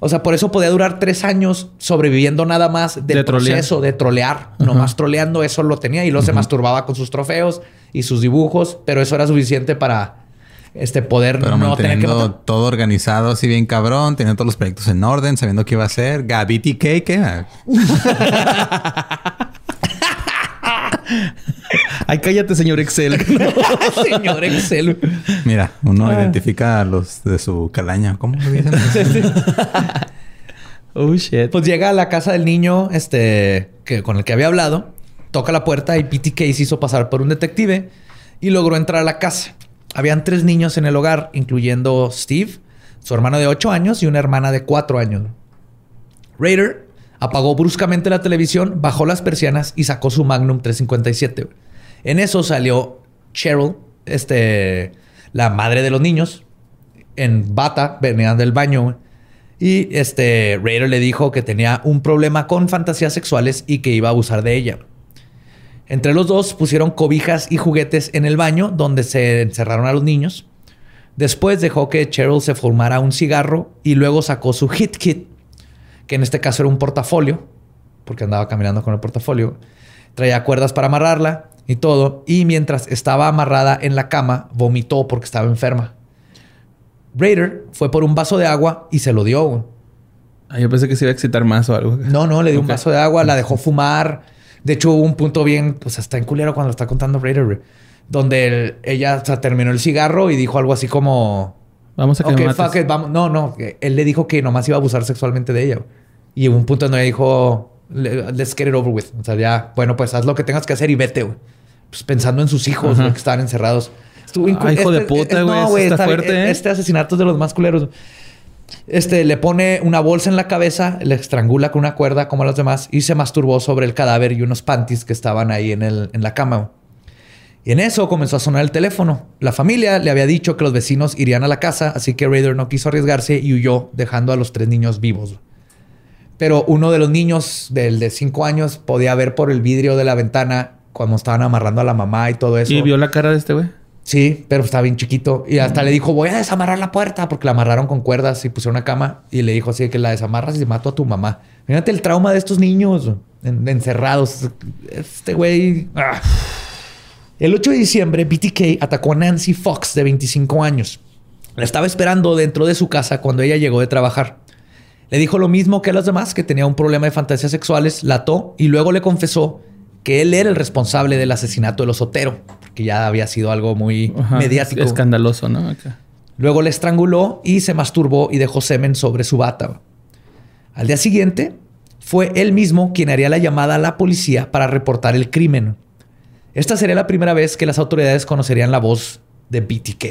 O sea, por eso podía durar tres años sobreviviendo nada más del De trolear. proceso de trolear. Nomás troleando, eso lo tenía. Y luego se masturbaba con sus trofeos y sus dibujos, pero eso era suficiente para este poder Pero no tener que manteniendo matar. todo organizado así bien cabrón, teniendo todos los proyectos en orden, sabiendo qué iba a hacer. Gabiti K, ¿qué? Ay, cállate, señor Excel. Señor Excel. Mira, uno Ah. identifica a los de su calaña. ¿Cómo le dicen? oh, shit. Pues llega a la casa del niño este, que, con el que había hablado, toca la puerta y PTK se hizo pasar por un detective y logró entrar a la casa. Habían tres niños en el hogar, incluyendo Steve, su hermano de 8 años y una hermana de 4 años. Raider apagó bruscamente la televisión, bajó las persianas y sacó su Magnum 357. En eso salió Cheryl, este, la madre de los niños, en bata, venía del baño. Y este Raider le dijo que tenía un problema con fantasías sexuales y que iba a abusar de ella. Entre los dos pusieron cobijas y juguetes en el baño donde se encerraron a los niños. Después dejó que Cheryl se fumara un cigarro y luego sacó su hit kit, que en este caso era un portafolio, porque andaba caminando con el portafolio. Traía cuerdas para amarrarla y todo. Y mientras estaba amarrada en la cama, vomitó porque estaba enferma. Raider fue por un vaso de agua y se lo dio. Ay, yo pensé que se iba a excitar más o algo. No, no, le dio un vaso de agua, la dejó fumar. De hecho, hubo un punto bien, pues hasta en culero cuando lo está contando Raider, güey, donde el- ella o sea, terminó el cigarro y dijo algo así como: Vamos a que Ok, me mates. fuck it, vamos. No, no, él le dijo que nomás iba a abusar sexualmente de ella. güey. Y hubo un punto donde ella dijo: "Le- Let's get it over with. O sea, ya, bueno, pues haz lo que tengas que hacer y vete, güey. Pues pensando en sus hijos, güey, que estaban encerrados. Estuvo cul- hijo de puta, güey, está bien- fuerte, ¿eh? Este asesinato es de los más culeros. Este le pone una bolsa en la cabeza, le estrangula con una cuerda como a los demás y se masturbó sobre el cadáver y unos panties que estaban ahí en, el, en la cama. Y en eso comenzó a sonar el teléfono. La familia le había dicho que los vecinos irían a la casa, así que Raider no quiso arriesgarse y huyó, dejando a los tres niños vivos. Pero uno de los niños, del de cinco años, podía ver por el vidrio de la ventana cuando estaban amarrando a la mamá y todo eso. Y vio la cara de este güey. Sí, pero estaba bien chiquito. Y hasta le dijo, voy a desamarrar la puerta porque la amarraron con cuerdas y pusieron una cama. Y le dijo así que la desamarras y mato a tu mamá. Fíjate el trauma de estos niños en- encerrados. Este güey... ah. El 8 de diciembre, BTK atacó a Nancy Fox, de 25 años. La estaba esperando dentro de su casa cuando ella llegó de trabajar. Le dijo lo mismo que a los demás, que tenía un problema de fantasías sexuales, la ató y luego le confesó que él era el responsable del asesinato de los Otero, que ya había sido algo muy Ajá. mediático. Escandaloso, ¿no? Luego le estranguló y se masturbó y dejó semen sobre su bata. Al día siguiente, fue él mismo quien haría la llamada a la policía para reportar el crimen. Esta sería la primera vez que las autoridades conocerían la voz de BTK.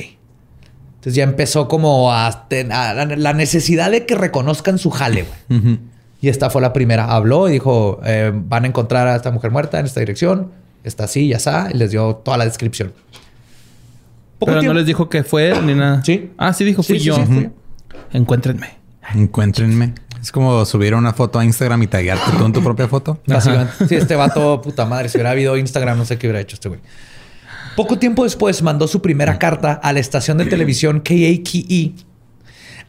Entonces ya empezó como a, la- la necesidad de que reconozcan su jale. güey. Y esta fue la primera. Habló y dijo, eh, van a encontrar a esta mujer muerta en esta dirección. Está así, ya está. Y les dio toda la descripción. Poco Pero no tiempo- les dijo que fue él ni nada. Sí. Ah, sí dijo, Sí, fui sí, yo. sí, fui yo. Encuéntrenme. Encuéntrenme. Es como subir una foto a Instagram y taguearte tú en tu propia foto. Básicamente. Sí, este vato, puta madre. Si hubiera habido Instagram, no sé qué hubiera hecho este güey. Poco tiempo después mandó su primera carta a la estación de televisión KAKE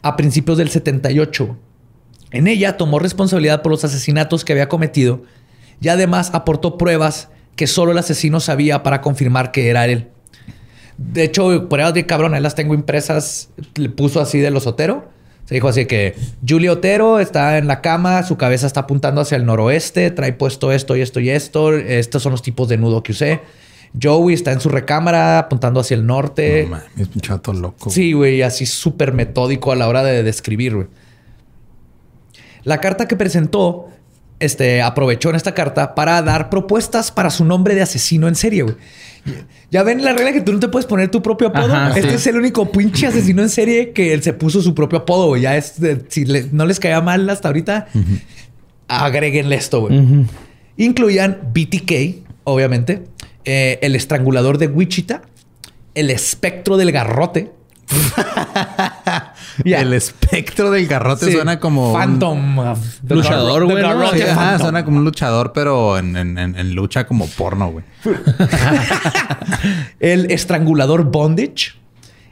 a principios del 78. En ella tomó responsabilidad por los asesinatos que había cometido y además aportó pruebas que solo el asesino sabía para confirmar que era él. De hecho, pruebas de cabrón, ahí las tengo impresas. Le puso así de los Otero Se dijo así que Julie Otero está en la cama, su cabeza está apuntando hacia el noroeste, trae puesto esto y esto y esto. Estos son los tipos de nudo que usé. Joey está en su recámara apuntando hacia el norte. No es un chato loco. Sí, güey, así súper metódico a la hora de describir, güey. La carta que presentó, este, aprovechó en esta carta para dar propuestas para su nombre de asesino en serie, güey. Ya ven la regla que tú no te puedes poner tu propio apodo. Ajá, este sí. es el único pinche asesino en serie que él se puso su propio apodo, güey. Ya es, de- si le- no les caía mal hasta ahorita, agréguenle esto, güey. Incluían BTK, obviamente, eh, el estrangulador de Wichita, el espectro del garrote. Ya. El espectro del garrote Sí. suena como. Phantom. Luchador, güey, ¿no? Garrote Sí, suena como un luchador, pero en, en- en- en lucha como porno, güey. El estrangulador bondage.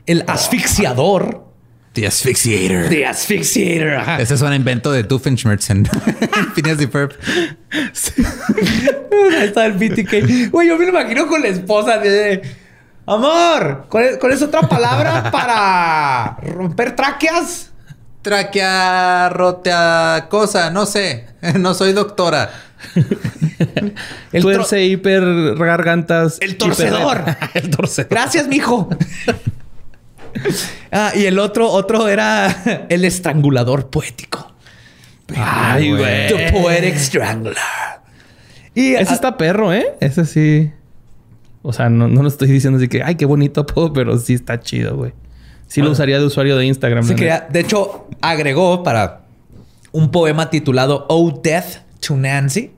El asfixiador. The Asphyxiator. The asphyxiator. ajá. Ese es un invento de Doofenshmirtz en Phineas y Ferb. Ahí está el BTK. Güey, yo me lo imagino con la esposa de... Amor, ¿cuál es, cuál es otra palabra para romper tráqueas? Tráquea, rotea, cosa, no sé. No soy doctora. El, Tuerce, hiper, gargantas. el torcedor. el torcedor. Gracias, mijo. ah, y el otro, otro era el estrangulador poético. Ay, güey. The Poetic Strangler. Y Ese está perro, ¿eh? Ese sí. O sea, no, no lo estoy diciendo así que, ay, qué bonito apodo, pero sí está chido, güey. Sí lo usaría de usuario de Instagram. sí la que neta. ya- de hecho, agregó para un poema titulado Oh Death to Nancy,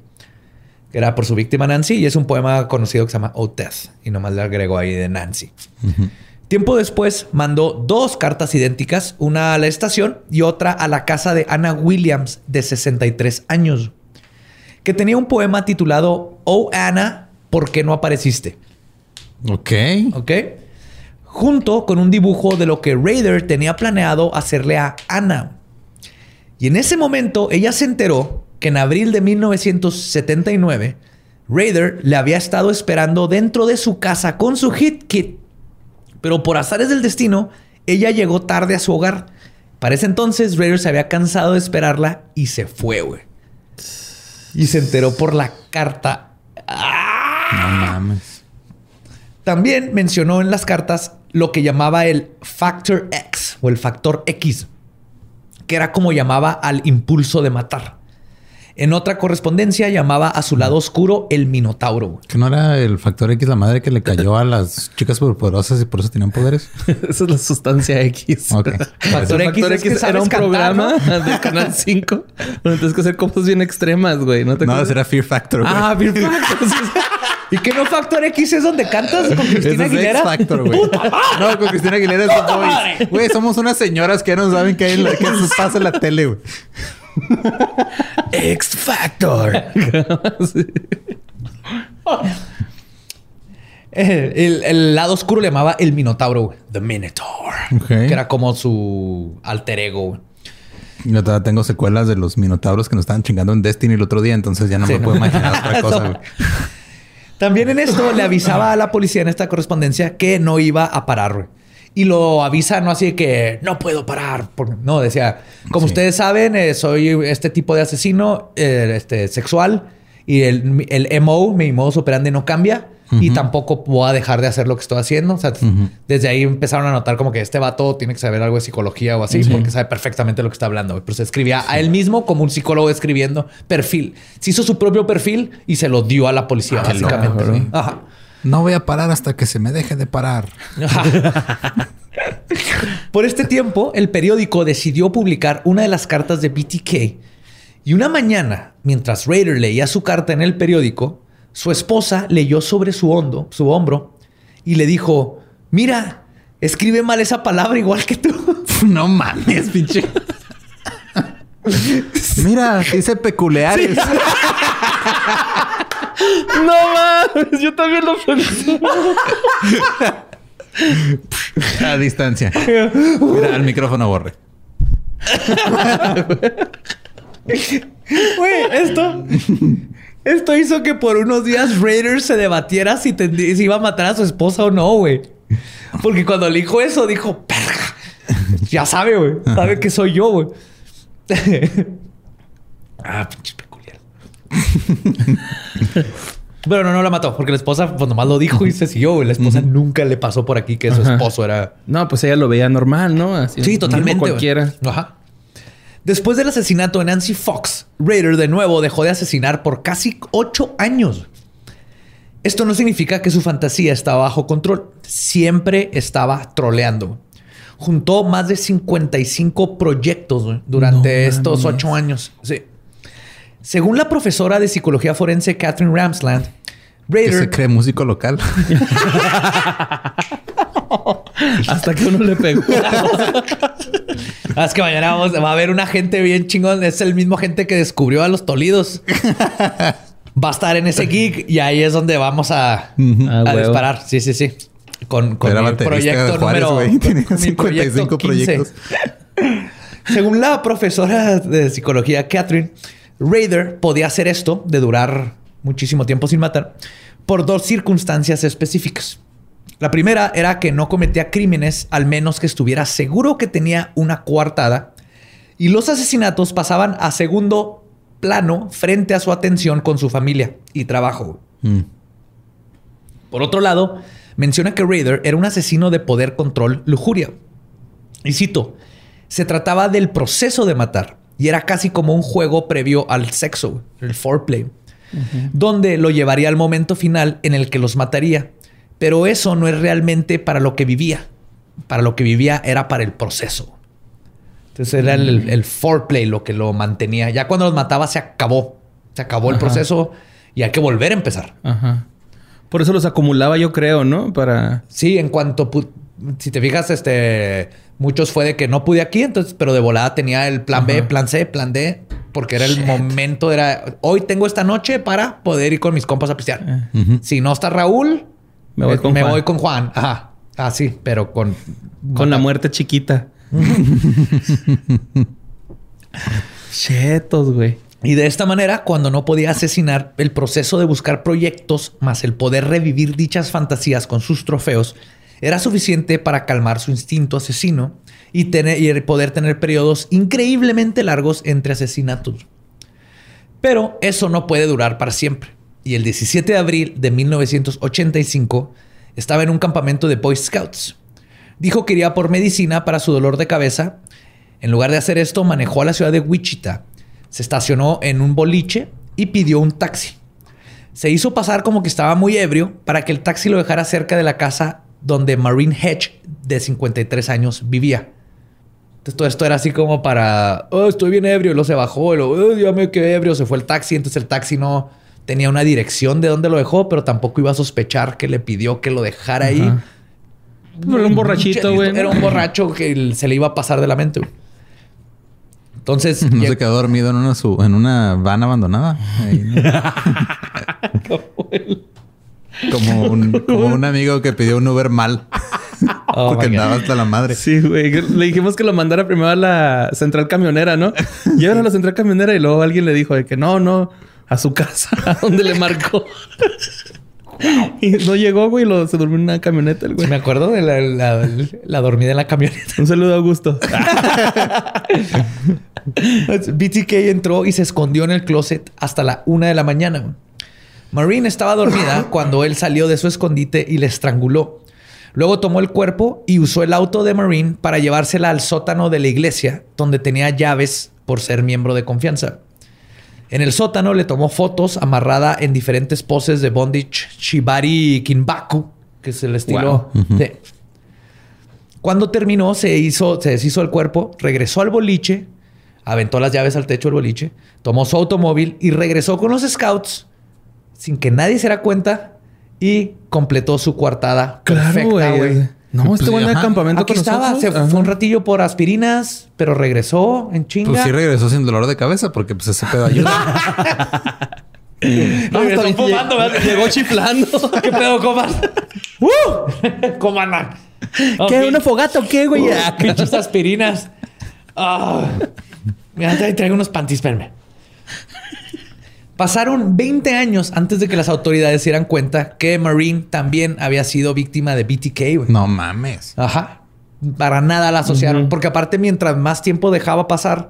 que era por su víctima Nancy, y es un poema conocido que se llama Oh Death, y nomás le agregó ahí de Nancy. Tiempo después mandó dos cartas idénticas, una a la estación y otra a la casa de Anna Williams, de 63 años, que tenía un poema titulado Oh Anna, ¿por qué no apareciste? Ok. ¿Ok? Junto con un dibujo de lo que Raider tenía planeado hacerle a Anna. Y en ese momento ella se enteró que en abril de 1979 Raider le había estado esperando dentro de su casa con su hit kit. Pero por azares del destino, ella llegó tarde a su hogar. Para ese entonces, Raider se había cansado de esperarla y se fue, güey. Y se enteró por la carta. No mames. También mencionó en las cartas lo que llamaba el Factor X o el factor X, que era como llamaba al impulso de matar. En otra correspondencia llamaba a su lado oscuro el Minotauro. ¿Que no era el factor X la madre que le cayó a las chicas superpoderosas y por eso tenían poderes? Esa es la sustancia X. Ok. Factor X Factor es X era un cantar, programa ¿no? del Canal 5 donde tienes que hacer cosas bien extremas, güey. ¿No te No, era Fear Factor. güey. Ah, Fear Factor. ¿Y qué no Factor X es donde cantas con Cristina Aguilera? X Factor, güey. No, con Cristina Aguilera es. Güey, somos unas señoras que ya no saben qué hay en la, qué se pasa en la tele, güey. X Factor. Sí. Eh, El, el lado oscuro le llamaba el Minotauro, güey. The Minotaur. Que era como su alter ego, güey. Yo todavía tengo secuelas de los minotauros que nos estaban chingando en Destiny el otro día, entonces ya no Sí, me ¿no? puedo imaginar otra cosa, güey. También en esto le avisaba a la policía en esta correspondencia que no iba a parar. güey. Y lo avisa no así de que no puedo parar. No, decía, como Sí. ustedes saben, eh, soy este tipo de asesino eh, este, sexual y el, el MO, mi modus operandi no cambia. Y tampoco voy a dejar de hacer lo que estoy haciendo. O sea, desde ahí empezaron a notar como que este vato tiene que saber algo de psicología o así, porque sabe perfectamente lo que está hablando. Pero se escribía a él mismo como un psicólogo escribiendo perfil. Se hizo su propio perfil y se lo dio a la policía, loco, básicamente. Ajá. No voy a parar hasta que se me deje de parar. Por este tiempo, el periódico decidió publicar una de las cartas de BTK. Y una mañana, mientras Raider leía su carta en el periódico, su esposa leyó sobre su, hondo, su hombro y le dijo: Mira, escribe mal esa palabra igual que tú. no mames, pinche. Mira, dice peculiares. No mames, yo también lo pensé. A distancia. Mira, al micrófono borre. Güey, esto. Esto hizo que por unos días Raider se debatiera si, si iba a matar a su esposa o no, güey. Porque cuando le dijo eso, dijo, perra. Ya sabe, güey. Sabe que soy yo, güey. ah, pinche peculiar. Pero no, no la mató, porque la esposa, pues nomás lo dijo y se siguió, güey. La esposa nunca le pasó por aquí que su esposo era. No, pues ella lo veía normal, ¿no? Así, Sí, totalmente. Cualquiera. Ajá. Después del asesinato de Nancy Fox, Raider de nuevo dejó de asesinar por casi ocho años. Esto no significa que su fantasía estaba bajo control. Siempre estaba troleando. Juntó más de 55 proyectos durante No estos ocho años. Sí. Según la profesora de psicología forense Catherine Ramsland, Que Raider se cree músico local. Hasta que uno le pegó. Es que mañana vamos- va a haber una gente bien chingón. Es el mismo gente que descubrió a los Tolidos. Va a estar en ese gig y ahí es donde vamos a, a huevo. disparar. Sí, sí, sí. Con, con mi proyecto Juárez, número Tenía mi 55 15. proyectos. Según la profesora de psicología Catherine, Raider podía hacer esto de durar muchísimo tiempo sin matar por dos circunstancias específicas. La primera era que no cometía crímenes al menos que estuviera seguro que tenía una coartada y los asesinatos pasaban a segundo plano frente a su atención con su familia y trabajo. Mm. Por otro lado, menciona que Raider era un asesino de poder, control, lujuria. Y cito, se trataba del proceso de matar y era casi como un juego previo al sexo, el foreplay, donde lo llevaría al momento final en el que los mataría. Pero eso no es realmente para lo que vivía. Para lo que vivía era para el proceso. Entonces era el, el foreplay lo que lo mantenía. Ya cuando los mataba se acabó. Se acabó el proceso y hay que volver a empezar. Ajá. Por eso los acumulaba, yo creo, ¿no? Para. Sí, en cuanto si te fijas, este muchos fue de que no pude aquí, entonces, pero de volada tenía el plan B, plan C, plan D, porque era el momento, era hoy tengo esta noche para poder ir con mis compas a pistear. Eh. Si no está Raúl, Me voy con me Juan. voy con Juan. Ajá. Ah, sí, pero con Con la muerte chiquita. Chetos, güey. Y de esta manera, cuando no podía asesinar, el proceso de buscar proyectos más el poder revivir dichas fantasías con sus trofeos era suficiente para calmar su instinto asesino y, tener, y poder tener periodos increíblemente largos entre asesinatos. Pero eso no puede durar para siempre. Y el 17 de abril de 1985 estaba en un campamento de Boy Scouts. Dijo que iría por medicina para su dolor de cabeza. En lugar de hacer esto, manejó a la ciudad de Wichita, se estacionó en un boliche y pidió un taxi. Se hizo pasar como que estaba muy ebrio para que el taxi lo dejara cerca de la casa donde Marine Hedge, de 53 años, vivía. Entonces todo esto era así como para, oh, estoy bien ebrio, y luego se bajó, y luego, oh, ya me ebrio, se fue el taxi, entonces el taxi no tenía una dirección de dónde lo dejó, pero tampoco iba a sospechar que le pidió que lo dejara ahí. Era un borrachito, güey. Era un borracho que se le iba a pasar de la mente. güey. Entonces, No se quedó dormido en una, su- en una van abandonada. Ahí, ¿no? como, un, como un amigo que pidió un Uber mal. Oh, porque andaba hasta la madre. Sí, güey. Le dijimos que lo mandara primero a la central camionera, ¿no? Llévalo a la central camionera y luego alguien le dijo de que no, no, a su casa, a donde le marcó. y no llegó, güey, lo, se durmió en una camioneta el güey. me acuerdo de la, la- la dormida en la camioneta. Un saludo a Augusto. BTK entró y se escondió en el closet hasta la una de la mañana. Marine estaba dormida cuando él salió de su escondite y le estranguló. Luego tomó el cuerpo y usó el auto de Marine para llevársela al sótano de la iglesia, donde tenía llaves por ser miembro de confianza. En el sótano le tomó fotos amarrada en diferentes poses de bondage shibari kinbaku, que es el estilo. Wow. de- Cuando terminó, se hizo, se deshizo el cuerpo, regresó al boliche, aventó las llaves al techo del boliche, tomó su automóvil y regresó con los scouts sin que nadie se diera cuenta y completó su coartada Claro, perfecta, güey. No, Pues, este ajá. campamento Aquí con estaba, se fue un ratillo por aspirinas, pero regresó en chinga. Pues sí regresó sin dolor de cabeza porque pues ese pedo ayuda. No, Regresó están fumando, ¿verdad? Llegó chiflando. ¿Qué pedo, comas? ¡Uh! ¿Cómo andan? ¿Qué? ¿Una fogata o qué, güey? Ah, pinches aspirinas. Ah. Mira, traigo unos panties, espérame. Pasaron 20 años antes de que las autoridades se dieran cuenta que Marine también había sido víctima de BTK. no mames. Ajá. Para nada la asociaron. Porque aparte, mientras más tiempo dejaba pasar,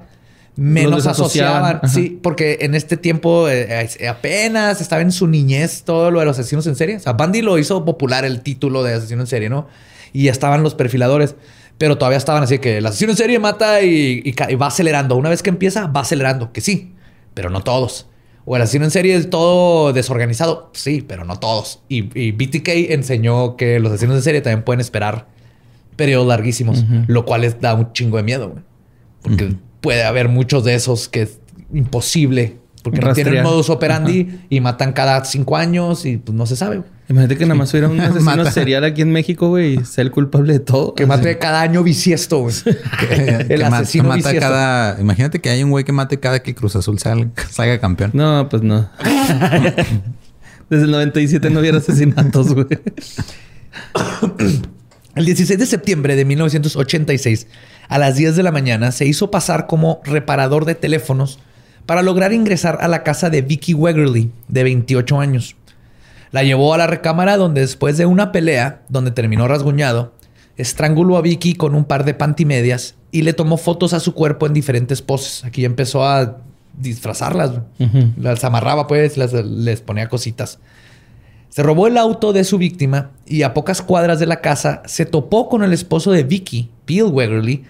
menos asociaban. Ajá. Sí, porque en este tiempo eh, eh, apenas estaba en su niñez todo lo de los asesinos en serie. O sea, Bundy lo hizo popular el título de asesino en serie, ¿no? Y ya estaban los perfiladores. Pero todavía estaban así que el asesino en serie mata y, y ca- y va acelerando. Una vez que empieza, va acelerando. Que sí, pero no todos. O el asesino en serie es todo desorganizado. Sí, pero no todos. Y, y BTK enseñó que los asesinos en serie también pueden esperar periodos larguísimos, lo cual les da un chingo de miedo, güey. Porque puede haber muchos de esos que es imposible. Porque no tienen Rastrear. modus operandi y matan cada cinco años y pues no se sabe. güey. Imagínate que nada más hubiera un asesino serial aquí en México, güey, y sea el culpable de todo. Que mate cada año bisiesto, güey. Que, el que asesino mata bisiesto. cada. Imagínate que hay un güey que mate cada que Cruz Azul salga, salga campeón. No, pues no. Desde el 97 no hubiera asesinatos, güey. El 16 de septiembre de 1986, a las 10 de la mañana, se hizo pasar como reparador de teléfonos para lograr ingresar a la casa de Vicky Wegerly, de 28 años. La llevó a la recámara donde después de una pelea, donde terminó rasguñado, estranguló a Vicky con un par de pantimedias y le tomó fotos a su cuerpo en diferentes poses. Aquí empezó a disfrazarlas. Las amarraba pues, las- les ponía cositas. Se robó el auto de su víctima y a pocas cuadras de la casa se topó con el esposo de Vicky, Bill Wegerly,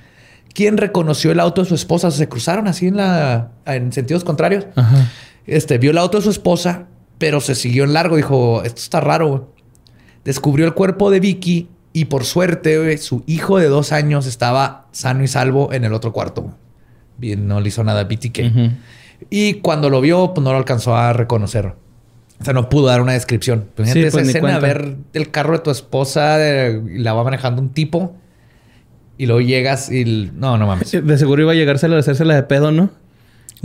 quien reconoció el auto de su esposa. Se cruzaron así en, la, en sentidos contrarios. Ajá. Este, vio el auto de su esposa, pero se siguió en largo. Dijo, esto está raro. güey". Descubrió el cuerpo de Vicky y por suerte güey, su hijo de dos años estaba sano y salvo en el otro cuarto. güey. Bien, no le hizo nada a BTK. Ujú. Y cuando lo vio, pues no lo alcanzó a reconocer. O sea, no pudo dar una descripción. Pues, Sí, pues, esa escena, cuenta. ver el carro de tu esposa y la va manejando un tipo y luego llegas y... No, no mames. De seguro iba a llegársela a hacérsela de pedo, ¿no?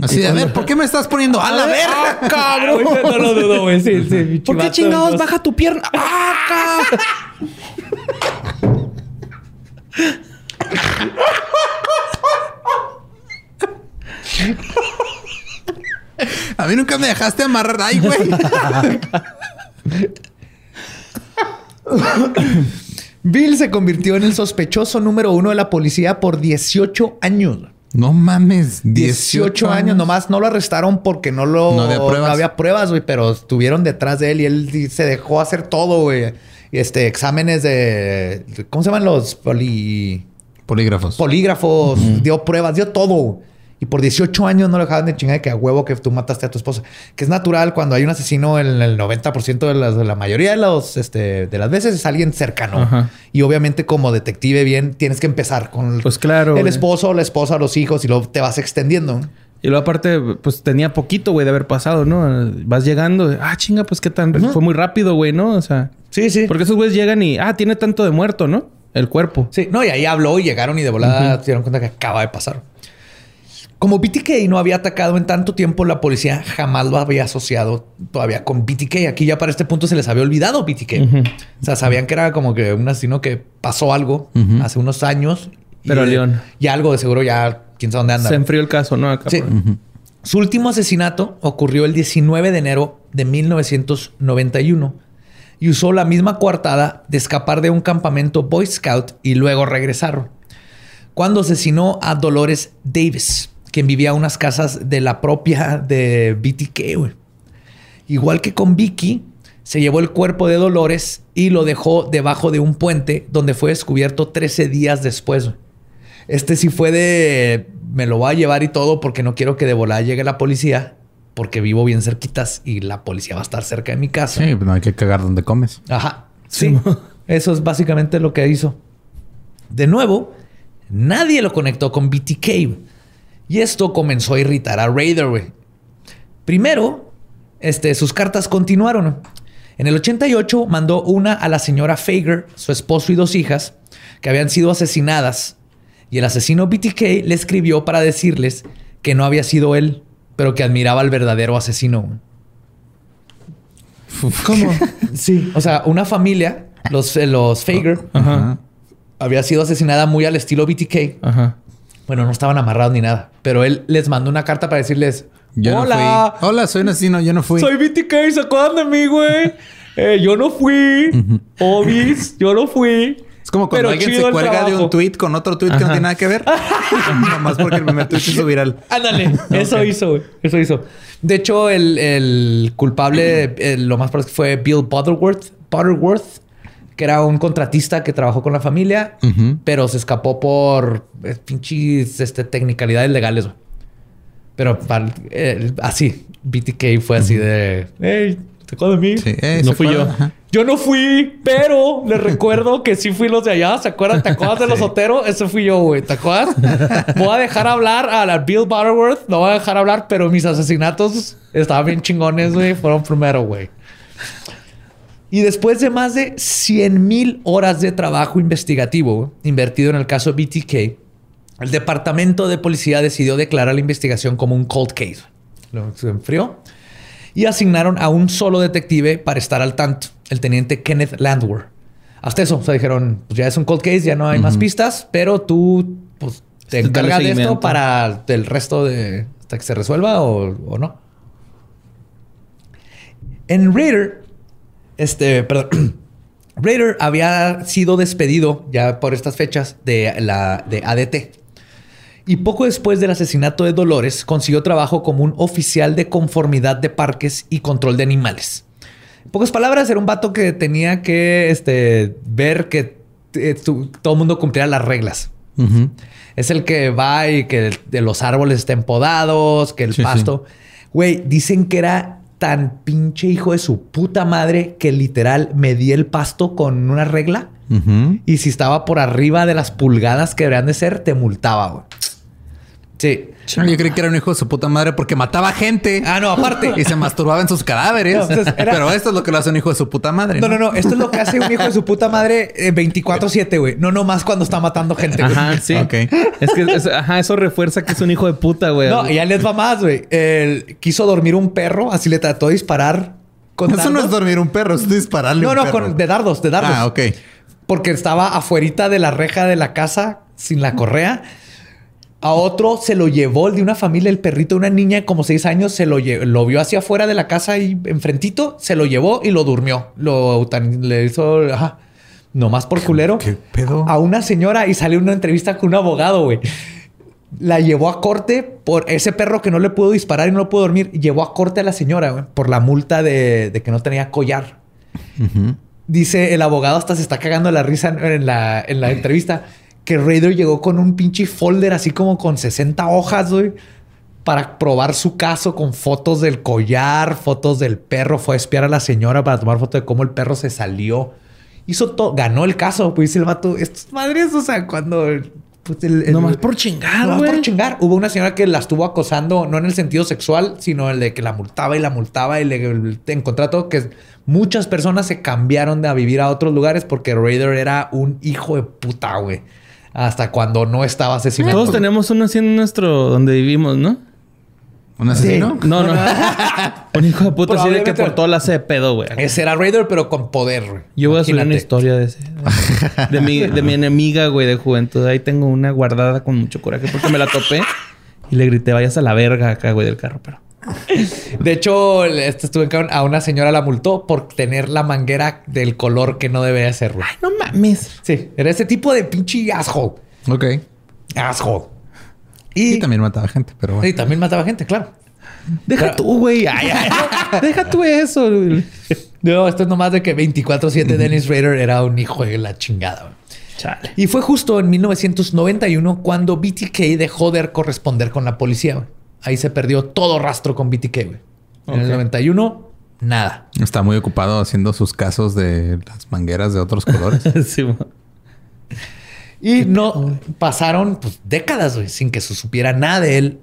Así de, a ver, ¿por qué me estás poniendo a la verga? ¡Ah, cabrón! no lo dudo, güey. Sí, sí. mi ¿Por qué chingados baja tu pierna? ¡Ah, cabrón! A mí nunca me dejaste amarrar. Ay, güey. Bill se convirtió en el sospechoso número uno de la policía por 18 años. No mames. 18 años. Nomás no lo arrestaron porque no lo... No había pruebas. había pruebas, güey. Pero estuvieron detrás de él y él se dejó hacer todo, güey. Este, exámenes de... ¿Cómo se llaman los poli... Polígrafos. polígrafos, dio pruebas, dio todo. Y por 18 años no lo dejaban de chingar de que a huevo que tú mataste a tu esposa. Que es natural cuando hay un asesino en el 90% de, las, de la mayoría de, los, este, de las veces es alguien cercano. Ajá. Y obviamente como detective bien tienes que empezar con Pues claro, el esposo, la esposa, los hijos y luego te vas extendiendo. Y luego aparte, pues tenía poquito, güey, de haber pasado, ¿no? Vas llegando, ah, chinga, pues qué tan... Fue muy rápido, güey, ¿no? O sea... Sí, sí. Porque esos güeyes llegan y, ah, tiene tanto de muerto, ¿no? El cuerpo. Sí, no, y ahí habló y llegaron y de volada se dieron cuenta que acaba de pasar. Como BTK no había atacado en tanto tiempo, la policía jamás lo había asociado todavía con BTK. Aquí ya para este punto se les había olvidado BTK. O sea, sabían que era como que un asesino que pasó algo hace unos años. y Pero León. Y algo de seguro ya, quién sabe dónde anda. Se enfrió el caso, ¿no? Acá Sí. por- Su último asesinato ocurrió el 19 de enero de 1991 y usó la misma coartada de escapar de un campamento Boy Scout y luego regresar. Cuando asesinó a Dolores Davis, quien vivía a unas casas de la propia de BTK. güey. Igual que con Vicky, se llevó el cuerpo de Dolores y lo dejó debajo de un puente donde fue descubierto 13 días después. güey. Este sí fue de me lo voy a llevar y todo porque no quiero que de volada llegue la policía porque vivo bien cerquitas y la policía va a estar cerca de mi casa. Sí, pues no hay que cagar donde comes. Ajá. Sí. Eso es básicamente lo que hizo. De nuevo, nadie lo conectó con BTK. Y esto comenzó a irritar a Raider, güey. Primero, este, sus cartas continuaron. En el 88 mandó una a la señora Fager, su esposo y dos hijas, que habían sido asesinadas. Y el asesino BTK le escribió para decirles que no había sido él, pero que admiraba al verdadero asesino. ¿Cómo? Sí. O sea, una familia, los, eh, los Fager, había sido asesinada muy al estilo BTK. Ajá. Bueno, no estaban amarrados ni nada, pero él les mandó una carta para decirles: Yo Hola, no fui. Hola, soy un asesino, yo no fui. soy BTK, ¿se acuerdan de mí, güey? Eh, yo no fui. Obis, yo no fui. como cuando Pero alguien se el cuelga de un tweet con otro tweet que no tiene nada que ver. Nomás porque el primer tweet se hizo viral. Ándale, eso hizo, güey. Eso hizo. De hecho, el, el culpable, el- lo más probable es que fue Bill Butterworth, Butterworth, que era un contratista que trabajó con la familia, Ujú. pero se escapó por eh, pinches este, technicalidades legales. güey. Pero para- eh, así, BTK fue así de, hey, ¿te acuerdas de mí? Sí, eh, No ¿se fui yo. Ajá. Yo no fui, pero les recuerdo que sí fui los de allá. ¿Se acuerdan? ¿Te acuerdas de los Otero? Ese fui yo, güey. ¿Te acuerdas? Voy a dejar hablar a la Bill Butterworth. No voy a dejar hablar, pero mis asesinatos estaban bien chingones, güey. Fueron primero, güey. Y después de más de 100 mil horas de trabajo investigativo invertido en el caso BTK, el departamento de policía decidió declarar la investigación como un cold case. Lo se enfrió y asignaron a un solo detective para estar al tanto, el teniente Kenneth Landwehr. Hasta eso, o sea, dijeron, pues ya es un cold case, ya no hay más pistas, pero tú pues, te Dale encargas de esto para el resto de hasta que se resuelva o, o no. En Raider, este, perdón, Raider había sido despedido ya por estas fechas de la de ADT. Y poco después del asesinato de Dolores, consiguió trabajo como un oficial de conformidad de parques y control de animales. En pocas palabras, era un vato que tenía que este, ver que eh, tu- todo el mundo cumpliera las reglas. Es el que va y que de los árboles estén podados, que el Sí, pasto. Güey, dicen que era tan pinche hijo de su puta madre que literal medía el pasto con una regla. Y si estaba por arriba de las pulgadas que deberían de ser, te multaba, güey. Sí. Yo creí que era un hijo de su puta madre porque mataba gente. Ah, no, aparte. Y se masturbaba en sus cadáveres. No, entonces era- Pero esto es lo que lo hace un hijo de su puta madre. No, no, no. Esto es lo que hace un hijo de su puta madre eh, 24-7, güey. No nomás cuando está matando gente, güey. Ajá, sí. Ok. Es que es- ajá, eso refuerza que es un hijo de puta, güey. No, y ya les va más, güey. Él quiso dormir un perro, así le trató de disparar con Eso no es dormir un perro, es dispararle No, un no, perro. con, de dardos, de dardos. Ah, ok. Porque estaba afuerita de la reja de la casa sin la correa. A otro se lo llevó, el de una familia, el perrito de una niña de como seis años, se lo, lo vio hacia afuera de la casa y enfrentito, se lo llevó y lo durmió. Lo le hizo, ajá, nomás por culero. qué pedo? A una señora y salió una entrevista con un abogado, güey. La llevó a corte por ese perro que no le pudo disparar y no pudo dormir. Llevó a corte a la señora, güey, por la multa de, de que no tenía collar. Dice el abogado hasta se está cagando la risa en la, en la entrevista que Raider llegó con un pinche folder así como con 60 hojas, güey, para probar su caso con fotos del collar, fotos del perro. Fue a espiar a la señora para tomar foto de cómo el perro se salió. Hizo todo, ganó el caso. Pues dice el vato, estos madres, o sea, cuando... Pues el, el- Nomás por chingar, Nomás por chingar. Hubo una señora que la estuvo acosando, no en el sentido sexual, sino el de que la multaba y la multaba y le el- en contrato que muchas personas se cambiaron de a vivir a otros lugares porque Raider era un hijo de puta, güey. Hasta cuando no estaba asesinando. Todos tenemos uno así en nuestro donde vivimos, ¿no? ¿Un asesino? No, no. un hijo de puta así de que por todo la hace de pedo, güey. Ese era Raider, pero con poder, güey. Yo voy a subir una historia de ese. De mi, de mi enemiga, güey, de juventud. Ahí tengo una guardada con mucho coraje porque me la topé y le grité, vayas a la verga acá, güey, del carro, pero. De hecho, este estuve en a una señora la multó por tener la manguera del color que no debe ser, güey. No mames. Sí, era ese tipo de pinche asshole. Ok. Asshole. Y Y, también mataba gente, pero bueno. y también mataba gente, claro. Deja Pero- tú, güey. Ay, ay, Deja tú eso. No, esto es nomás de que 24-7 Dennis Rader era un hijo de la chingada. güey. Chale. Y fue justo en 1991 cuando BTK dejó de corresponder con la policía. güey. Ahí se perdió todo rastro con BTK. güey. En el Ok. 91, nada. Está muy ocupado haciendo sus casos de las mangueras de otros colores. Sí. Y no pasaron pues, décadas güey, sin que se supiera nada de él,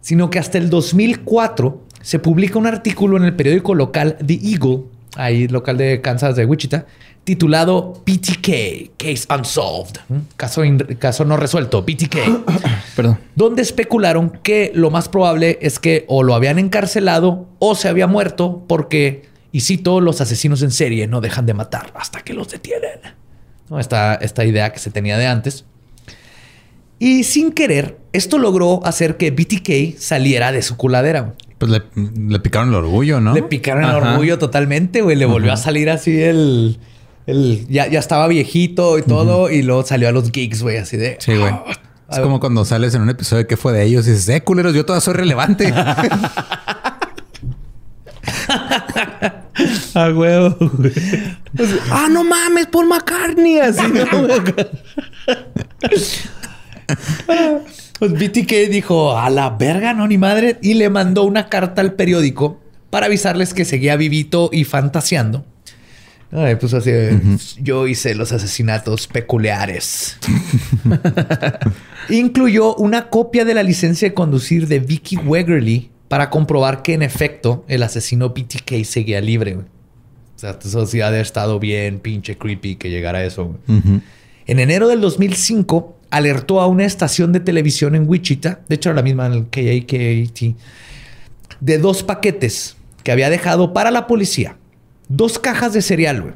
sino que hasta el 2004 se publica un artículo en el periódico local The Eagle, ahí local de Kansas de Wichita, titulado BTK, Case Unsolved, ¿m? caso, caso no resuelto, BTK, Perdón. donde especularon que lo más probable es que o lo habían encarcelado o se había muerto porque, y cito, los asesinos en serie no dejan de matar hasta que los detienen. ¿no? Esta, esta idea que se tenía de antes. Y sin querer, esto logró hacer que BTK saliera de su culadera. Pues le, le picaron el orgullo, ¿no? Le picaron el orgullo totalmente, güey. Le volvió a salir así el, el, ya, ya estaba viejito y todo, y luego salió a los gigs, güey, así de. Sí, güey. Es como cuando sales en un episodio de qué fue de ellos y dices, eh, culeros, yo todavía soy relevante. A huevo. güey. ah, no mames, Paul McCartney. Así, ¿no? Pues BTK dijo, a la verga, no, ni madre. Y le mandó una carta al periódico para avisarles que seguía vivito y fantaseando. Ay, pues así, yo hice los asesinatos peculiares. Incluyó una copia de la licencia de conducir de Vicky Wegerly para comprobar que en efecto el asesino BTK seguía libre. O sea, eso sí ha de haber estado bien pinche creepy que llegara a eso. En enero del 2005 alertó a una estación de televisión en Wichita, de hecho era la misma en el KAKT, de dos paquetes que había dejado para la policía. Dos cajas de cereal, güey.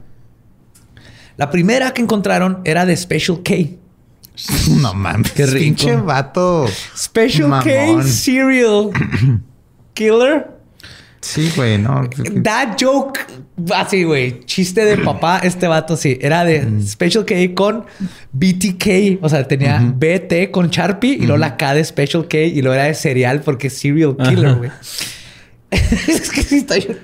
La primera que encontraron era de Special K. no mames. Qué rico. Pinche vato. Special K. Cereal Killer. Sí, güey, no. That joke, así, güey, chiste de papá, este vato, sí, era de Special K con BTK, o sea, tenía BT con Sharpie y luego la K de Special K y luego era de cereal porque es Serial Killer, güey. es que sí está yo.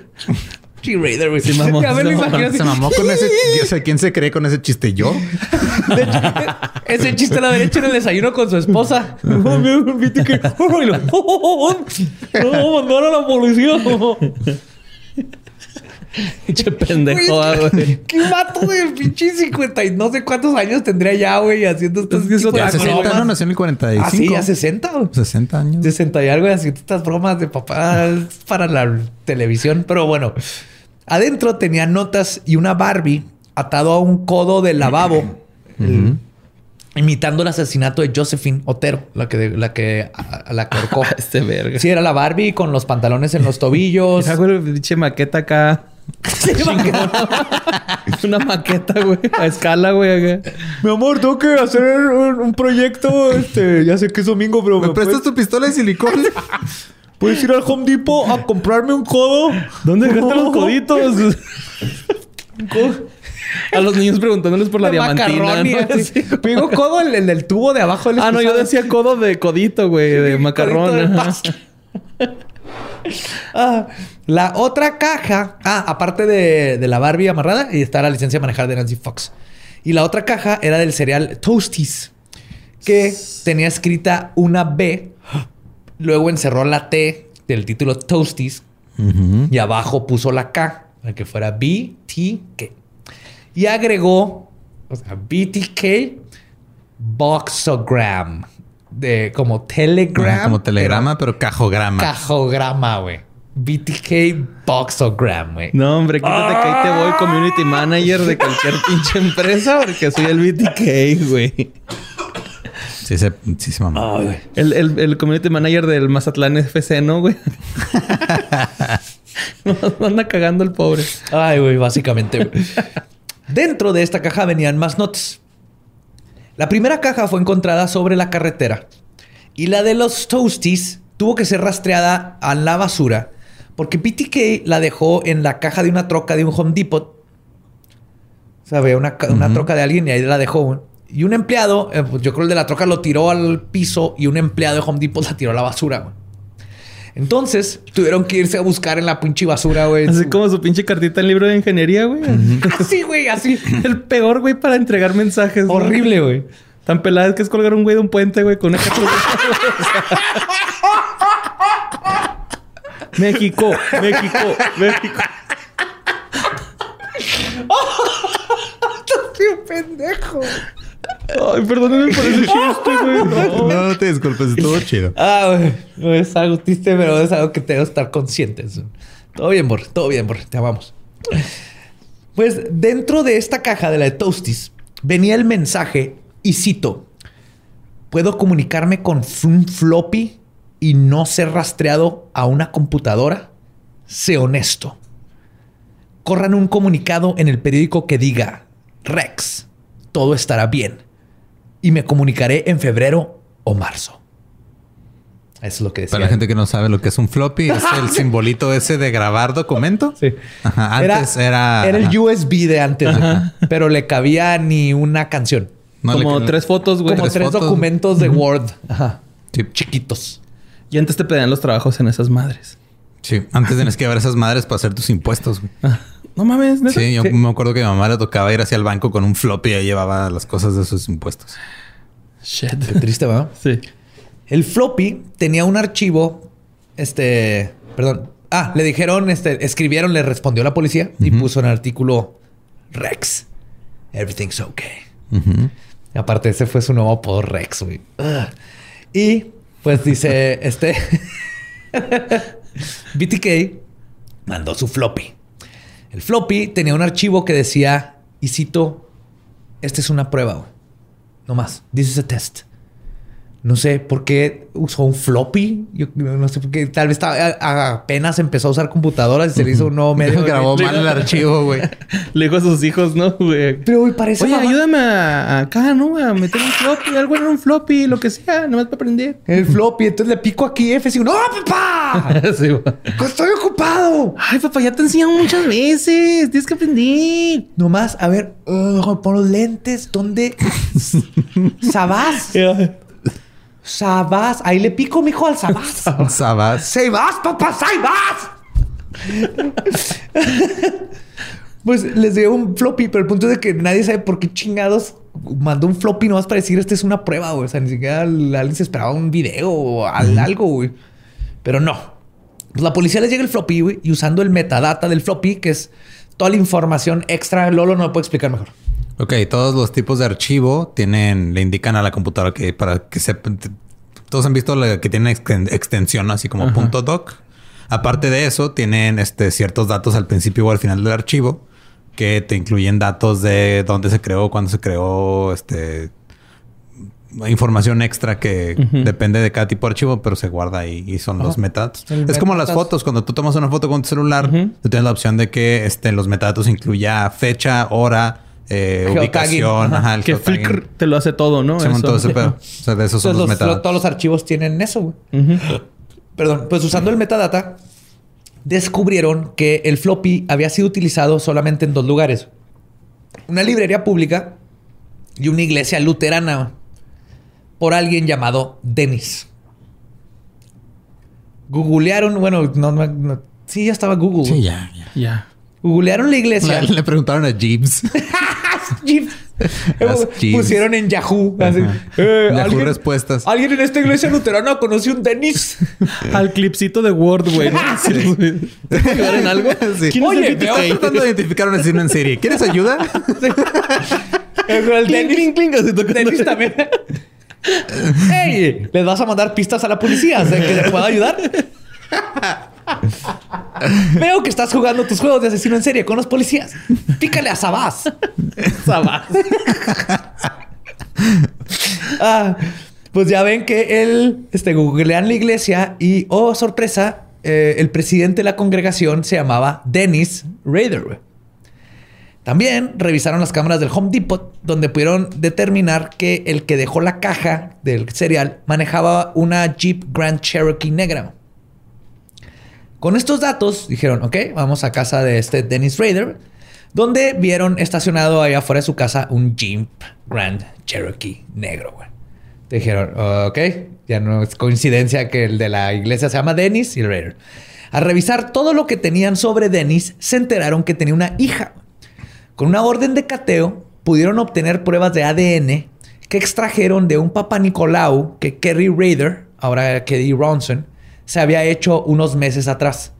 G-Raider, güey. Sí, mamó, Ya me lo se imagino. Se mamó con ese. O sea, ¿quién se cree con ese chiste? ¿Yo? De hecho, ese chiste lo había hecho en el desayuno con su esposa. BTK. Y lo- No, mandaron a la policía. Pinche pendejo, güey. ¿Qué vato de pinche 50 y no sé cuántos años tendría ya, güey, haciendo estos Es que Ya 60, bromas? no nació en el 45. Ah, sí, ya 60, güey. 60 años. 60 y algo, haciendo estas bromas de papá para la televisión. Pero bueno, adentro tenía notas y una Barbie atado a un codo del lavabo. Imitando el asesinato de Josephine Otero, la que, la que, a, la que. Este verga. Sí, era la Barbie con los pantalones en los tobillos. Mira, güey, pinche maqueta acá. Una maqueta, güey. A escala, güey. Mi amor, tengo que hacer un, un proyecto. Este, ya sé que es domingo, pero ¿Me prestas tu pistola de silicón? puedes ir al Home Depot a comprarme un codo. ¿Dónde dejaste los coditos? A los niños preguntándoles por la De diamantina. ¿no? Sí. Me digo codo el, del tubo de abajo del Ah, no, yo decía codo de codito, güey, de macarrón. de. Ah, la otra caja, ah, aparte de, de la Barbie amarrada, y está la licencia de manejar de Nancy Fox. Y la otra caja era del cereal Toasties, que tenía escrita una B, luego encerró la T del título Toasties y abajo puso la K, para que fuera BTK. Y agregó, o sea, BTK Boxogram, de como Telegram. Como telegrama, pero cajograma. Cajograma, güey. BTK Boxogram, güey. No, hombre, quítate que ahí te voy, community manager de cualquier pinche empresa, porque soy el BTK, güey. Sí, se, sí se mamó. El, el, el community manager del Mazatlán FC, ¿no, güey? No, anda cagando el pobre. Ay, güey, básicamente. Dentro de esta caja venían más notas. La primera caja fue encontrada sobre la carretera y la de los Toasties tuvo que ser rastreada a la basura porque BTK la dejó en la caja de una troca de un Home Depot. Una, ca- una troca de alguien y ahí la dejó. Y un empleado, eh, pues yo creo el de la troca lo tiró al piso y un empleado de Home Depot la tiró a la basura. Entonces tuvieron que irse a buscar en la pinche basura, güey. Así como su pinche cartita en libro de ingeniería, güey. Así, güey, así. El peor, güey, para entregar mensajes. Horrible, güey. Tan pelada que es colgar un güey de un puente, güey, con una. México, México, México. ¡Qué pendejo! Ay, perdóname por ese chiste, güey. No. No, te disculpes, estuvo chido. Ah, güey. No es algo triste, pero es algo que tengo que estar conscientes. Todo bien, Bor. Todo bien, Bor. Te amamos. Pues dentro de esta caja de la de Toasties venía el mensaje y cito: Puedo comunicarme con un floppy y no ser rastreado a una computadora. Sé honesto. Corran un comunicado en el periódico que diga: Rex, todo estará bien. Y me comunicaré en febrero o marzo. Eso es lo que decía. Para la gente que no sabe lo que es un floppy, es el simbolito ese de grabar documento. Sí. Ajá, antes era... Era, el ajá. USB de antes, güey. pero le cabía ni una canción. No, Como le- tres fotos, güey. Como tres documentos de Word. Ajá. Sí. Chiquitos. Y antes te pedían los trabajos en esas madres. Sí, antes tenías que llevar esas madres para hacer tus impuestos. güey. No mames, ¿neta? Sí, yo Sí. me acuerdo que mi mamá le tocaba ir hacia el banco con un floppy y ahí llevaba las cosas de sus impuestos. Shit. Qué triste, ¿verdad? Sí. El floppy tenía un archivo, este, perdón. Ah, le dijeron, este, escribieron, le respondió la policía y puso en el artículo Rex. Everything's okay. Aparte, ese fue su nuevo apodo Rex, güey. Ugh. Y pues dice, este, BTK mandó su floppy. El floppy tenía un archivo que decía, y cito, esta es una prueba. No más. This is a test. No sé por qué usó un floppy. Yo no sé por qué. Tal vez estaba- a- apenas empezó a usar computadoras y se le hizo un nuevo medio. Grabó mal el archivo, güey. Le dijo a sus hijos, ¿no, güey? Pero güey, parece Oye, mamá- ayúdame a, a acá, ¿no? A meter un floppy, algo en un floppy, lo que sea, nomás para aprender. El floppy. Entonces le pico aquí F y digo, ¡No, papá! Sí. ¡Estoy ocupado! Ay, papá, ya te enseñan muchas veces. Tienes que aprender. Nomás, a ver, uh, pon los lentes. ¿Dónde? ¿Sabás? Sabás. Ahí le pico, mijo, al Sabás. Sabas. ¡Sabás, papá! ¡Sabás! pues les dio un floppy, pero el punto es de que nadie sabe por qué chingados mandó un floppy nomás para decir esta es una prueba, güey. O sea, ni siquiera alguien se esperaba un video o al- algo, güey. Pero no. Pues la policía les llega el floppy, güey, y usando el metadata del floppy, que es toda la información extra, Lolo no lo puede explicar mejor. Ok, todos los tipos de archivo tienen, le indican a la computadora que para que sepan. Todos han visto la que tiene exten- extensión, así como punto .doc. Aparte de eso, tienen este, ciertos datos al principio o al final del archivo que te incluyen datos de dónde se creó, cuándo se creó, este información extra que depende de cada tipo de archivo, pero se guarda ahí y son los metadatos. Es como las fotos. Cuando tú tomas una foto con tu celular, Ujú. tú tienes la opción de que este, los metadatos incluya fecha, hora, eh, ubicación, Ajá. ajá, el Que. Flickr te lo hace todo, ¿no? Se montó ese pedo. O sea, de esos son los, los- metadatos. todos los archivos tienen eso, güey. Perdón, pues usando el metadata, descubrieron que el floppy había sido utilizado solamente en dos lugares. Una librería pública y una iglesia luterana por alguien llamado Dennis. Googlearon, bueno, no, no- no- sí, ya estaba Google. Sí, ya, ya. Ya. Googlearon la iglesia. Le, le preguntaron a Jeeves. Pusieron en Yahoo. así, eh, Yahoo ¿alguien, respuestas. alguien en esta iglesia luterana conoció un Dennis. Al clipcito de Word, güey. ¿no? Sí. ¿Te puedo ayudar en algo? Sí. ¿Quién es Oye, el veo- tratando de identificar a un asesino en serie. ¿Quieres ayuda? El Cling, Dennis. cling, cling, tocando. Dennis también. ¡Ey! ¿Les vas a mandar pistas a la policía? ¿De que les pueda ayudar? Veo que estás jugando tus juegos de asesino en serie con los policías. Pícale a Sabás. Sabás. Ah, pues ya ven que él, este, googlean la iglesia y, oh, sorpresa, eh, el presidente de la congregación se llamaba Dennis Rader. También revisaron las cámaras del Home Depot, donde pudieron determinar que el que dejó la caja del cereal manejaba una Jeep Grand Cherokee negra. Con estos datos dijeron, ok, vamos a casa de este Dennis Rader, donde vieron estacionado allá afuera de su casa un Jeep Grand Cherokee negro, güey. Dijeron, ok, ya no es coincidencia que el de la iglesia se llama Dennis y el Raider. Al revisar todo lo que tenían sobre Dennis, se enteraron que tenía una hija. Con una orden de cateo, pudieron obtener pruebas de ADN que extrajeron de un papá Nicolau que Kerry Raider, ahora Kerry Ronson, se había hecho unos meses atrás.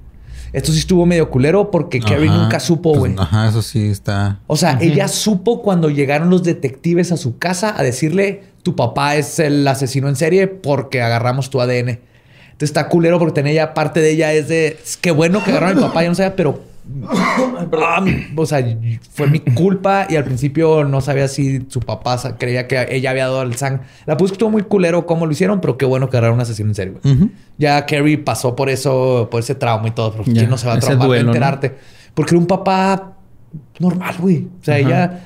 Esto sí estuvo medio culero porque Kerry Ajá. nunca supo, Pues, güey. ajá, eso sí está. O sea, ella supo cuando llegaron los detectives a su casa a decirle, tu papá es el asesino en serie porque agarramos tu ADN. Entonces está culero porque tenía ella, parte de ella es de, "Es qué bueno que agarraron a mi papá, yo no sabía, pero... Ah, o sea, fue mi culpa y al principio no sabía si su papá creía que ella había dado el sang. La puse que estuvo muy culero cómo lo hicieron, pero qué bueno que agarraron un asesino en. Ujú. Ya Carrie pasó por eso, por ese trauma y todo. Ya, ¿quién no se va a traumar duelo, enterarte? Porque era un papá normal, güey. O sea, ella,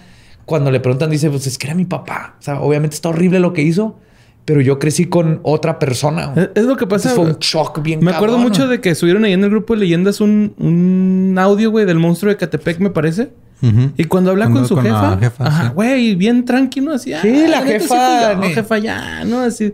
cuando le preguntan, dice, pues es que era mi papá. O sea, obviamente está horrible lo que hizo, pero yo crecí con otra persona. Es, es lo que pasa. Fue un shock bien Me acuerdo mucho de que subieron ahí en el grupo de leyendas un, un audio, güey, del monstruo de Catepec, me parece. Y cuando habla con su con jefa, jefa, ajá, sí. güey, bien tranquilo, así. Sí, "Ah, la jefa, yo, ni- jefa, ya, ¿no? Así.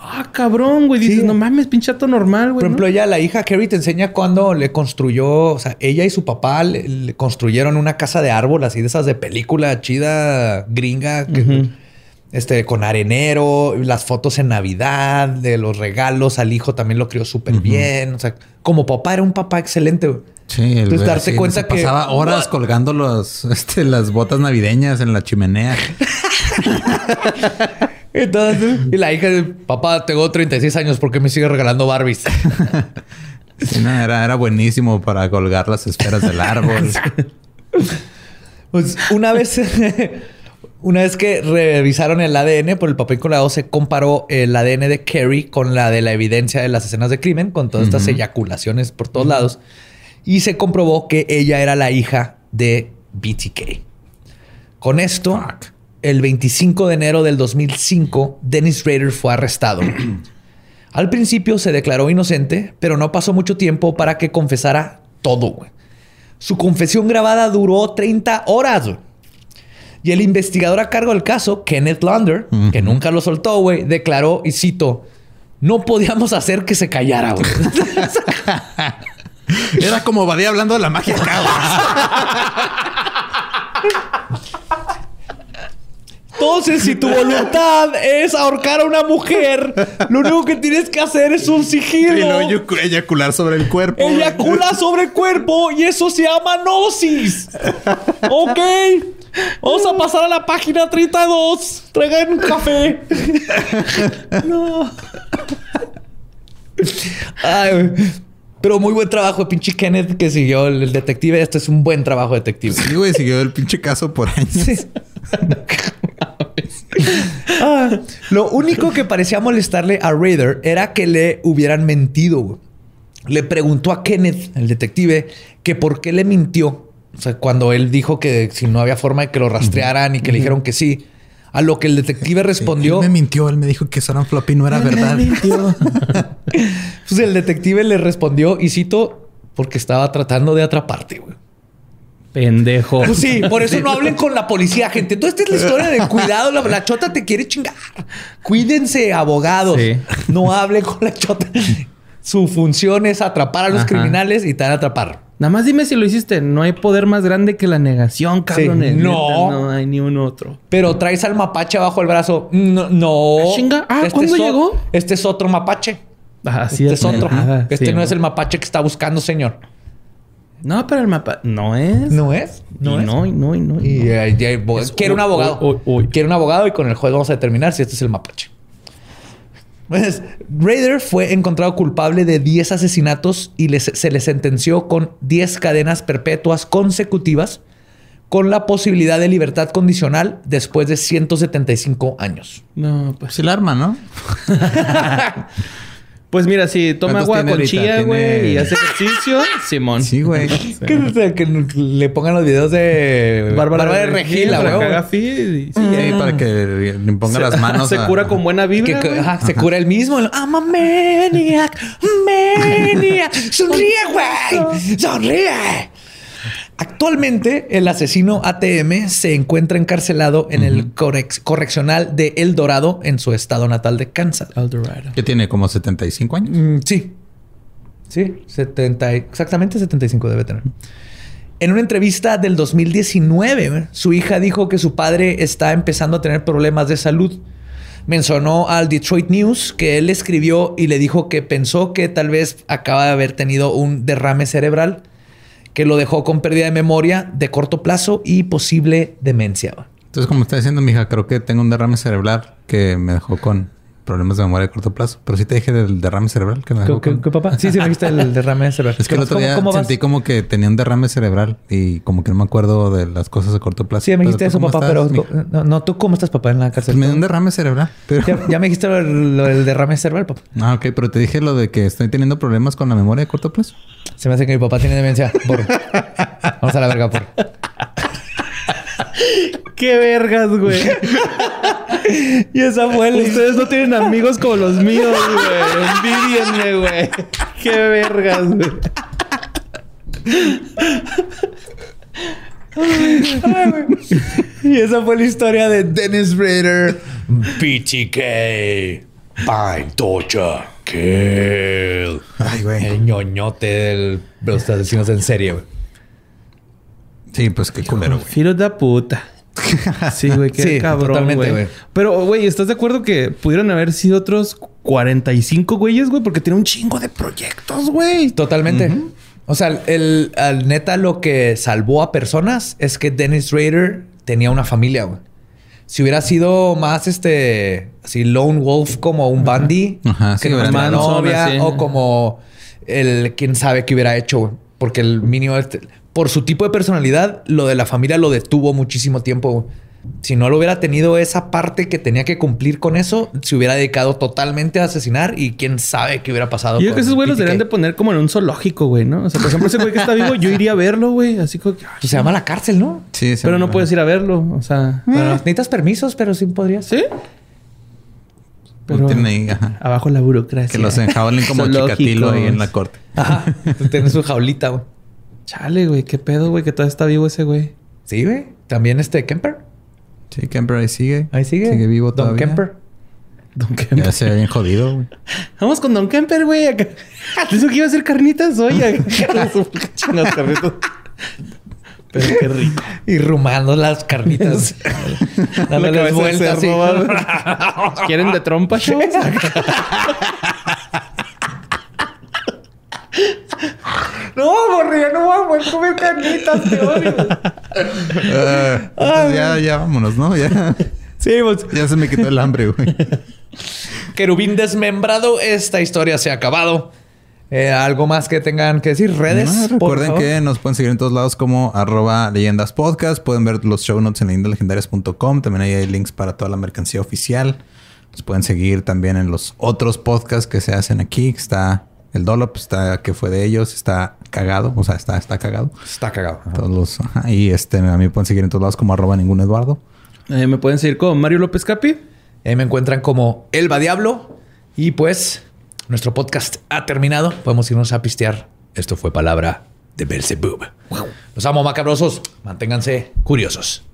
Ah, cabrón, güey. Dices, Sí. no mames, pinchato normal, güey. Por ejemplo, ¿no? ella, la hija Carrie, te enseña cuando le construyó, o sea, ella y su papá le, le construyeron una casa de árbol así de esas de película chida gringa, que-. Este, con arenero, las fotos en Navidad, de los regalos al hijo también lo crió súper bien. O sea, como papá era un papá excelente. güey. Sí, el Entonces, darte cuenta que- pasaba horas colgando los, este, las botas navideñas en la chimenea. Entonces, y la hija de papá, tengo 36 años, ¿por qué me sigue regalando Barbies? Sí, no, era, era buenísimo para colgar las esferas del árbol. Pues una vez, una vez que revisaron el ADN por el papel colado, se comparó el ADN de Carrie con la de la evidencia de las escenas de crimen, con todas estas eyaculaciones por todos lados, y se comprobó que ella era la hija de BTK. Con esto, Fuck. el 25 de enero del 2005, Dennis Rader fue arrestado. Al principio se declaró inocente, pero no pasó mucho tiempo para que confesara todo. Su confesión grabada duró 30 horas. Y el investigador a cargo del caso, Kenneth Launder, que nunca lo soltó, güey, declaró, y cito, no podíamos hacer que se callara, güey. Era como Badía hablando de la magia. Entonces, si tu voluntad es ahorcar a una mujer, lo único que tienes que hacer es un y sigilo. luego eyacu- eyacular sobre el cuerpo. Eyacula sobre el cuerpo y eso se llama gnosis. Ok. Vamos a pasar a la página 32. Traigan un café. no. Ay. Pero muy buen trabajo, pinche Kenneth, que siguió el, el detective. Este es un buen trabajo detective. Sí, güey, siguió el pinche caso por años. Sí. Ah, lo único que parecía molestarle a Raider era que le hubieran mentido. güey. Le preguntó a Kenneth, el detective, que por qué le mintió. O sea, cuando él dijo que si no había forma de que lo rastrearan y que le dijeron que sí. A lo que el detective respondió. Él me mintió, él me dijo que Soran Floppy no era verdad. Pues el detective le respondió, y cito, porque estaba tratando de atraparte, güey. Pendejo. Pues sí, por eso no hablen con la policía, gente. Toda esta es la historia de cuidado. La, la chota te quiere chingar. Cuídense, abogados. Sí. No hablen con la chota. Su función es atrapar a los Ajá. criminales y te van a atrapar. Nada más dime si lo hiciste. No hay poder más grande que la negación, cabrones. No. Neta, No hay ni un otro. Pero traes al mapache abajo el brazo. No. no. Ah, chinga. Ah, ¿cuándo es o- llegó? Este es otro mapache. Así este es otro. nada, este sí, no es el mapache que está buscando, señor. No, pero el mapa no es. No es. No, No es. no, y no, y no. y Y no. eh, ya- bo- Es quiere un abogado. uy, uy, uy. Quiere un abogado y con el juego vamos a determinar si este es el mapache. Pues, Raider fue encontrado culpable de 10 asesinatos y les- se le sentenció con 10 cadenas perpetuas consecutivas con la posibilidad de libertad condicional después de 175 años. No, pues. Pues el arma, ¿no? Pues mira, si toma ¿Cuántos agua con ahorita? chía, güey, y hace ejercicio, Simón. Sí, güey. Que, o sea, que le pongan los videos de Bárbara, de Regil, para güey. que feed y- sí, Sí, para que le ponga las manos. Se a- cura con buena Que, vibra. que, ajá, se cura el mismo. I'm a maniac, maniac. Sonríe, güey. Sonríe. Actualmente, el asesino ATM se encuentra encarcelado en el correccional de El Dorado en su estado natal de Kansas. Eldorado. Que tiene como 75 años. Mm, sí. Sí, 70, y- exactamente 75 debe tener. En una entrevista del 2019, güey, su hija dijo que su padre está empezando a tener problemas de salud. Mencionó al Detroit News que él escribió y le dijo que pensó que tal vez acaba de haber tenido un derrame cerebral que lo dejó con pérdida de memoria de corto plazo y posible demencia. Entonces, como está diciendo mi hija, creo que tengo un derrame cerebral que me dejó con problemas de memoria de corto plazo. Pero sí te dije del derrame cerebral que me ¿Qué, con... qué- papá? Sí, sí, me dijiste el derrame cerebral. Es que el otro ¿Cómo- día cómo sentí como que tenía un derrame cerebral y como que no me acuerdo de las cosas a corto plazo. Sí, me dijiste ¿tú eso, papá, estás, pero no, no, tú cómo estás, papá, en la cárcel. Pues me dio un derrame cerebral. Pero... ya, ya me dijiste lo, del- lo del derrame cerebral, papá. Ah, ok, pero te dije lo de que estoy teniendo problemas con la memoria de corto plazo. Se me hace que mi papá tiene demencia. Por... Vamos a la verga, por. Qué vergas, güey. y esa fue el... Ustedes no tienen amigos como los míos, güey. Envidienme, güey. Qué vergas, güey. y esa fue la historia de Dennis Rader, BTK, Bind, Torture, Kill. Ay, güey. El ñoñote de los asesinos en serie, güey. Sí, pues qué culero, güey. Filo de puta. Sí, güey, qué Sí, cabrón, güey. Pero, güey, ¿estás de acuerdo que pudieron haber sido otros 45 güeyes, güey? Porque tiene un chingo de proyectos, güey. Totalmente. O sea, el, neta lo que salvó a personas es que Dennis Rader tenía una familia, güey. Si hubiera sido más este así lone wolf como un Bundy, Ajá, sí, que no sido novia o como el quién sabe qué hubiera hecho, güey. Porque el mínimo este- por su tipo de personalidad, lo de la familia lo detuvo muchísimo tiempo. güey. Si no lo hubiera tenido esa parte que tenía que cumplir con eso, se hubiera dedicado totalmente a asesinar y quién sabe qué hubiera pasado. Yo creo que esos güeyes los deberían de poner como en un zoológico, güey, ¿no? O sea, por ejemplo, ese güey que está vivo, yo iría a verlo, güey. Así como que... Pues se llama la cárcel, ¿no? Sí, sí. Pero no puedes ir a verlo. O sea... Bueno, necesitas permisos, pero sí podrías. ¿Sí? Pero... Tienen ahí, ajá. Abajo la burocracia. Que los enjaulen como chicatilo ahí en la corte. Ajá. Tienes su jaulita, güey. Chale, güey. ¿Qué pedo, güey? Que todavía está vivo ese güey. Sí, güey. También este Kemper. Sí, Kemper ahí sigue. Ahí sigue. Sigue vivo Don todavía. Kemper. Don Kemper. Ya se ve bien jodido, güey. Vamos con Don Kemper, güey. Dijo que iba a hacer carnitas hoy. Chingas carnitas. Pero qué rico. Y rumando las carnitas. La Dándoles vueltas. ¿Quieren de trompa, chavos? no, morría, no voy a comer carnitas, te odio. Ah, entonces ya, ya vámonos, ¿no? Ya, Sí, pues. ya se me quitó el hambre, güey. Querubín desmembrado. Esta historia se ha acabado. Eh, ¿Algo más que tengan que decir? ¿Redes? No, recuerden que nos pueden seguir en todos lados como arroba leyendas podcast. Pueden ver los show notes en leyendaslegendarias.com. También ahí hay links para toda la mercancía oficial. Nos pueden seguir también en los otros podcasts que se hacen aquí. que Está el Dolop, está que fue de ellos, está cagado, o sea, está, está cagado. Está cagado. Ajá. Todos los, ajá, y este, a mí me pueden seguir en todos lados como arroba ningún Eduardo. Eh, Me pueden seguir con Mario López Capi. Ahí me encuentran como Elba Diablo. Y pues, nuestro podcast ha terminado. Podemos irnos a pistear. Esto fue palabra de Belzebub. Los amo, macabrosos. Manténganse curiosos.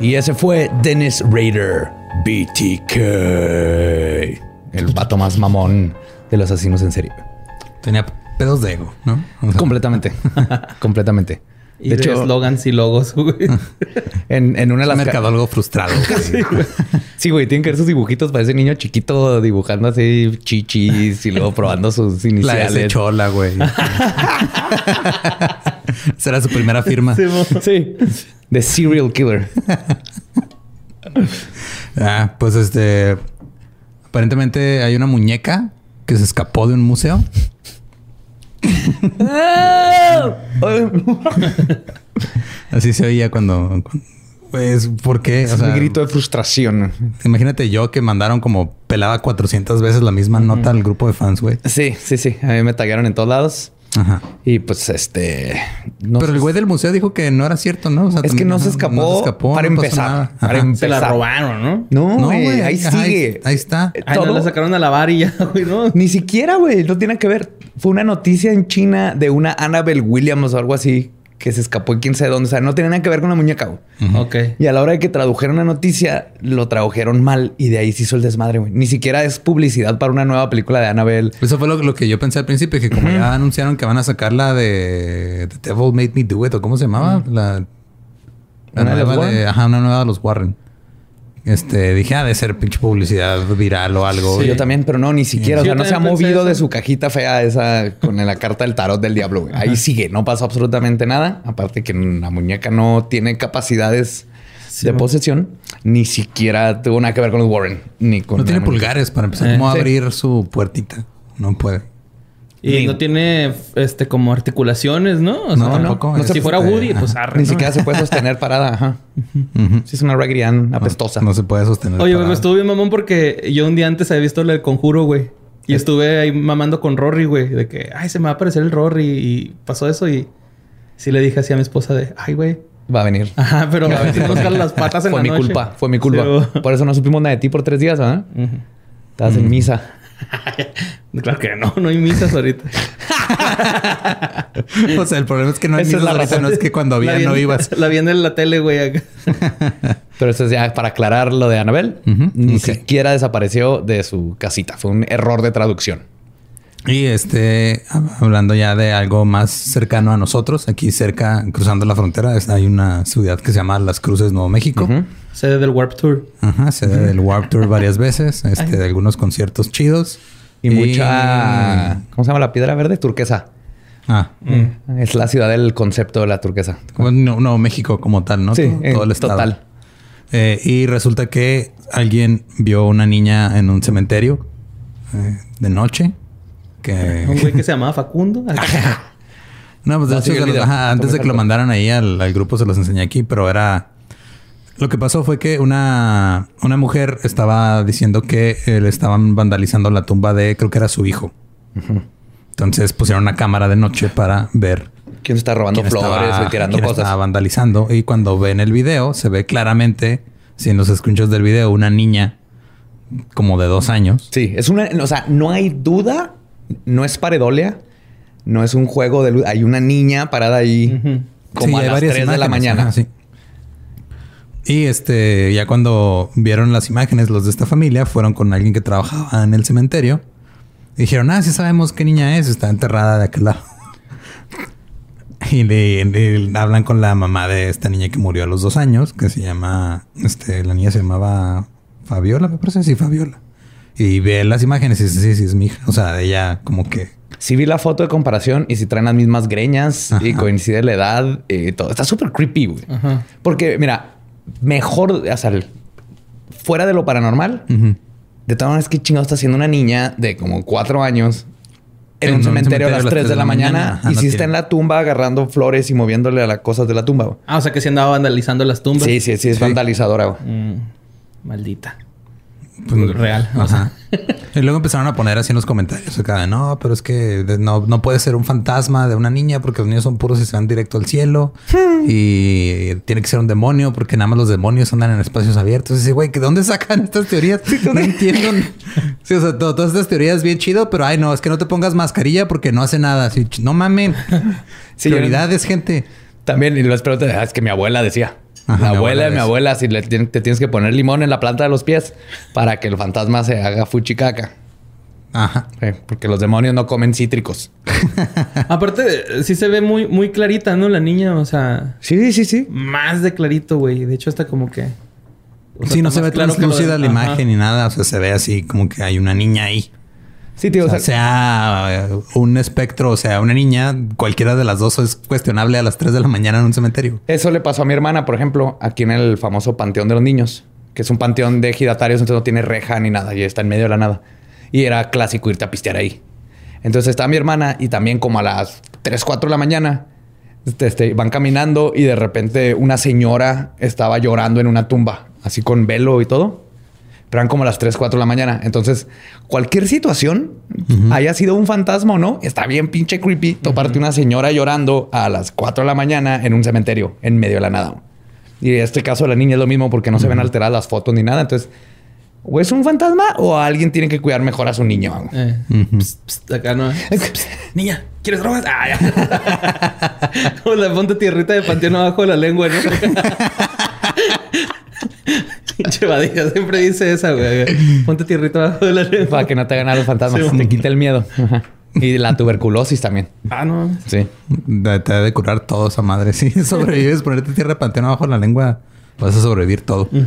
Y ese fue Dennis Rader, BTK. El vato más mamón de los asesinos en serie. Tenía pedos de ego, ¿no? O sea, Completamente. Completamente. Y de, hecho, eslogans y logos, güey. En, en una de un las... mercadólogo frustrado. güey. Sí, güey. Tienen que ver sus dibujitos. Parece niño chiquito dibujando así chichis y luego probando sus La iniciales. S chola, güey. Esa era su primera firma. Sí. The Serial Killer. Ah, pues este. Aparentemente hay una muñeca que se escapó de un museo. Así se oía cuando. pues, ¿por qué? Es O sea, un grito de frustración. Imagínate yo que mandaron como pelaba 400 veces la misma nota al grupo de fans, güey. Sí, sí, sí. A mí me taguearon en todos lados. Ajá. Y pues este... no Pero sé- el güey del museo dijo que no era cierto, ¿no? O sea, Es que no se escapó, no se escapó, para no empezar. Para em- Se la robaron, ¿no? No, No, güey. Ahí ajá, sigue. Ahí está. Ay, no la sacaron a lavar y ya, güey, ¿no? Ni siquiera, güey. No tiene que ver. Fue una noticia en China de una Annabelle Williams o algo así que se escapó en quién sabe dónde. O sea, no tenía nada que ver con la muñeca, güey. Ok. Y a la hora de que tradujeron la noticia, lo tradujeron mal y de ahí se hizo el desmadre, güey. Ni siquiera es publicidad para una nueva película de Annabelle. Eso fue lo, lo que yo pensé al principio, que como ya anunciaron que van a sacar la de The Devil Made Me Do It, o cómo se llamaba, la, la ¿Una de los nueva de, ajá, una nueva de los Warren. Este, dije, ha de ser pinche publicidad viral o algo. Sí, yo también, pero no, ni siquiera. O sea, no se ha movido de su cajita fea esa con la carta del tarot del diablo, güey. Ahí sigue, no pasó absolutamente nada. Aparte que la muñeca no tiene capacidades de posesión, ni siquiera tuvo nada que ver con los Warren, ni con No tiene muñeca. pulgares para empezar. Eh, ¿Cómo sí. abrir su puertita? No puede. Y Ni- no tiene este como articulaciones, ¿no? O No, sea, tampoco. No, si fuera Woody, pues arre, Ni ¿no? siquiera se puede sostener parada. Ajá. Ujú. Sí, es una Raggedy Ann apestosa. No se puede sostener. Oye, me estuvo bien mamón porque yo un día antes había visto el conjuro, güey. Y estuve ahí mamando con Rory, güey. De que, ay, se me va a aparecer el Rory. Y pasó eso y sí le dije así a mi esposa de, ay, güey. Va a venir. Ajá, pero a veces nos jalan las patas en Fue la mi noche. culpa. Fue mi culpa. Sí, güey. Por eso no supimos nada de ti por tres días, ¿verdad? Estabas en misa. Claro que no, no hay misas ahorita. O sea, el problema es que no hay Esa misas la ahorita, razón. no es que cuando había vi no ibas. La vi en la tele, güey. acá. Pero eso es ya para aclarar lo de Anabel. Ni siquiera desapareció de su casita. Fue un error de traducción. Y este, hab- hablando ya de algo más cercano a nosotros, aquí cerca, cruzando la frontera, hay una ciudad que se llama Las Cruces, Nuevo México. Sede del Warp Tour. Ajá, sede del Warp Tour varias veces, este, de algunos conciertos chidos. Y mucha... ¿Cómo se llama la piedra verde? Turquesa. Ah, Es la ciudad del concepto de la turquesa. como no, Nuevo México como tal, ¿no? Sí, todo, eh, todo el estado. total. Eh, y resulta que alguien vio una niña en un cementerio eh, de noche. Que... Un güey que se llamaba Facundo. No, pues de No, hecho, los- ajá, antes de que lo mandaran ahí al, al grupo se los enseñé aquí, pero era... Lo que pasó fue que una, una mujer estaba diciendo que eh, le estaban vandalizando la tumba de, creo que era su hijo. Entonces pusieron una cámara de noche para ver ¿Quién se está robando quién flores estaba, y tirando quién cosas? estaba vandalizando. Y cuando ven el video, se ve claramente, si en los screenshots del video, una niña como de dos años. Sí, es una... O sea, no hay duda. No es paredolia. No es un juego de luz. Hay una niña parada ahí Ujú. como Sí, a las varias 3 de la imágenes, mañana. ajá, sí. Y este, ya cuando vieron las imágenes, los de esta familia fueron con alguien que trabajaba en el cementerio. Y dijeron, ah, sí sabemos qué niña es, está enterrada de aquel lado. y le, le hablan con la mamá de esta niña que murió a los dos años, que se llama, este, la niña se llamaba Fabiola, me parece, sí, Fabiola. Y ve las imágenes y dice, sí, sí, es mi hija. O sea, ella como que Sí vi la foto de comparación y si traen las mismas greñas y coincide la edad y todo. Está súper creepy, güey. Porque, mira, mejor, o sea, fuera de lo paranormal, de todas maneras, ¿qué chingado está haciendo una niña de como cuatro años en En un cementerio a las 3 de la mañana? Ajá, y no si está en la tumba agarrando flores y moviéndole a las cosas de la tumba. Ah, o sea que se andaba vandalizando las tumbas. Sí, sí, sí, es Sí. vandalizadora. Mm, maldita. Pues, Real, o Ajá. y luego empezaron a poner así en los comentarios acá de no, pero es que no, no puede ser un fantasma de una niña porque los niños son puros y se van directo al cielo. y tiene que ser un demonio porque nada más los demonios andan en espacios abiertos. Y dice, güey, ¿de dónde sacan estas teorías? No entiendo. Sí, o sea, to- todas estas teorías bien chido, pero ay, no, es que no te pongas mascarilla porque no hace nada. Así, no mamen. Sí, Prioridades, gente. También, y les pregunto, ah, es que mi abuela decía. Ajá, la abuela de mi abuela si le te tienes que poner limón en la planta de los pies para que el fantasma se haga fuchicaca. Ajá. Sí, porque los demonios no comen cítricos. Aparte, sí se ve muy, muy clarita, ¿no? La niña, o sea, Sí, sí, sí. más de clarito, güey. De hecho, hasta como que. o sea, Sí, no se ve claro de- translúcida la Ajá. imagen ni nada. O sea, se ve así como que hay una niña ahí. Sí, tío. O sea, sea eh, un espectro, o sea, una niña, cualquiera de las dos es cuestionable a las 3 de la mañana en un cementerio. eso le pasó a mi hermana, por ejemplo, aquí en el famoso Panteón de los Niños, que es un panteón de ejidatarios, entonces no tiene reja ni nada y está en medio de la nada. Y era clásico irte a pistear ahí. Entonces estaba mi hermana y también como a las 3, 4 de la mañana este, este, van caminando y de repente una señora estaba llorando en una tumba, así con velo y todo. Pero eran como las 3, 4 de la mañana. Entonces, cualquier situación, haya sido un fantasma o no, está bien pinche creepy toparte una señora llorando a las 4 de la mañana en un cementerio, en medio de la nada. Y en este caso de la niña es lo mismo porque no se ven alteradas las fotos ni nada. Entonces, o es un fantasma o alguien tiene que cuidar mejor a su niño. Eh, acá no. Pst, niña, ¿quieres drogas? Ah, ya. Como la ponte tierrita de panteón abajo de la lengua, ¿no? Pinche Badía siempre dice esa, güey. Ponte tierrita abajo de la lengua. Para que no te hagan a los fantasmas. Sí. te quite el miedo. Ajá. Y la tuberculosis también. Ah, no. Sí. De- Te ha de curar todo esa madre. Si sobrevives, ponerte tierra de panteón abajo de la lengua, vas a sobrevivir todo.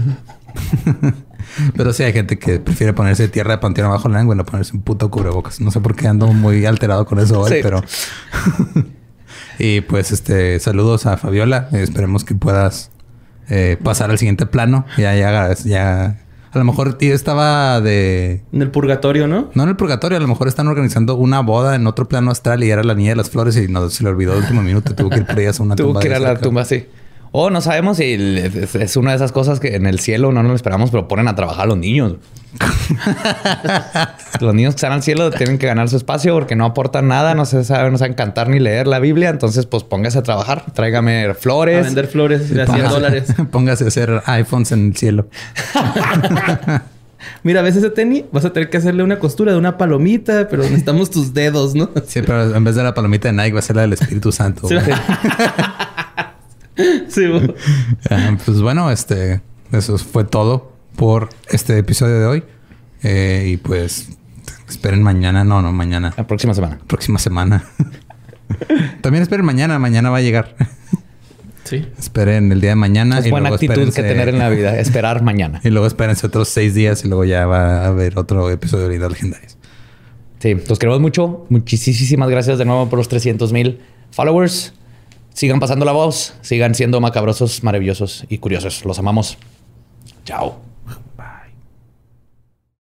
Pero sí hay gente que prefiere ponerse tierra de panteón abajo de la lengua y no ponerse un puto cubrebocas. No sé por qué ando muy alterado con eso hoy, Sí. pero... y pues este, saludos a Fabiola. Esperemos que puedas eh, pasar al siguiente plano. Ya, ya, ya A lo mejor tío estaba de... En el purgatorio, ¿no? No en el purgatorio, a lo mejor están organizando una boda en otro plano astral y era la niña de las flores y no se le olvidó el último minuto. Tuvo que ir por ellas a una Tuvo tumba. que ir a la cerca. tumba, sí. O no sabemos si es una de esas cosas que en el cielo no nos lo esperamos, pero ponen a trabajar a los niños. los niños que están al cielo tienen que ganar su espacio porque no aportan nada, no se saben, no saben cantar ni leer la Biblia. Entonces, pues póngase a trabajar, tráigame A flores. vender flores de a 100 Póngase- dólares. Póngase a hacer iPhones en el cielo. Mira, ¿ves ese tenis? Vas a tener que hacerle una costura de una palomita, pero necesitamos tus dedos, ¿no? Sí, pero en vez de la palomita de Nike va a ser la del Espíritu Santo. Sí. Sí, bo. Ah, pues bueno, este, eso fue todo por este episodio de hoy. Eh, y pues esperen mañana, no, no, mañana, La próxima semana. próxima semana. También esperen mañana, mañana va a llegar. Sí. esperen el día de mañana. Es y buena luego actitud que tener en la vida, esperar mañana. Y luego espérense otros seis días y luego ya va a haber otro episodio de Leyendas Legendarias. Sí, los queremos mucho. Muchísimas gracias de nuevo por los 300 mil followers. Sigan pasando la voz, sigan siendo macabrosos, maravillosos y curiosos. Los amamos. Chao.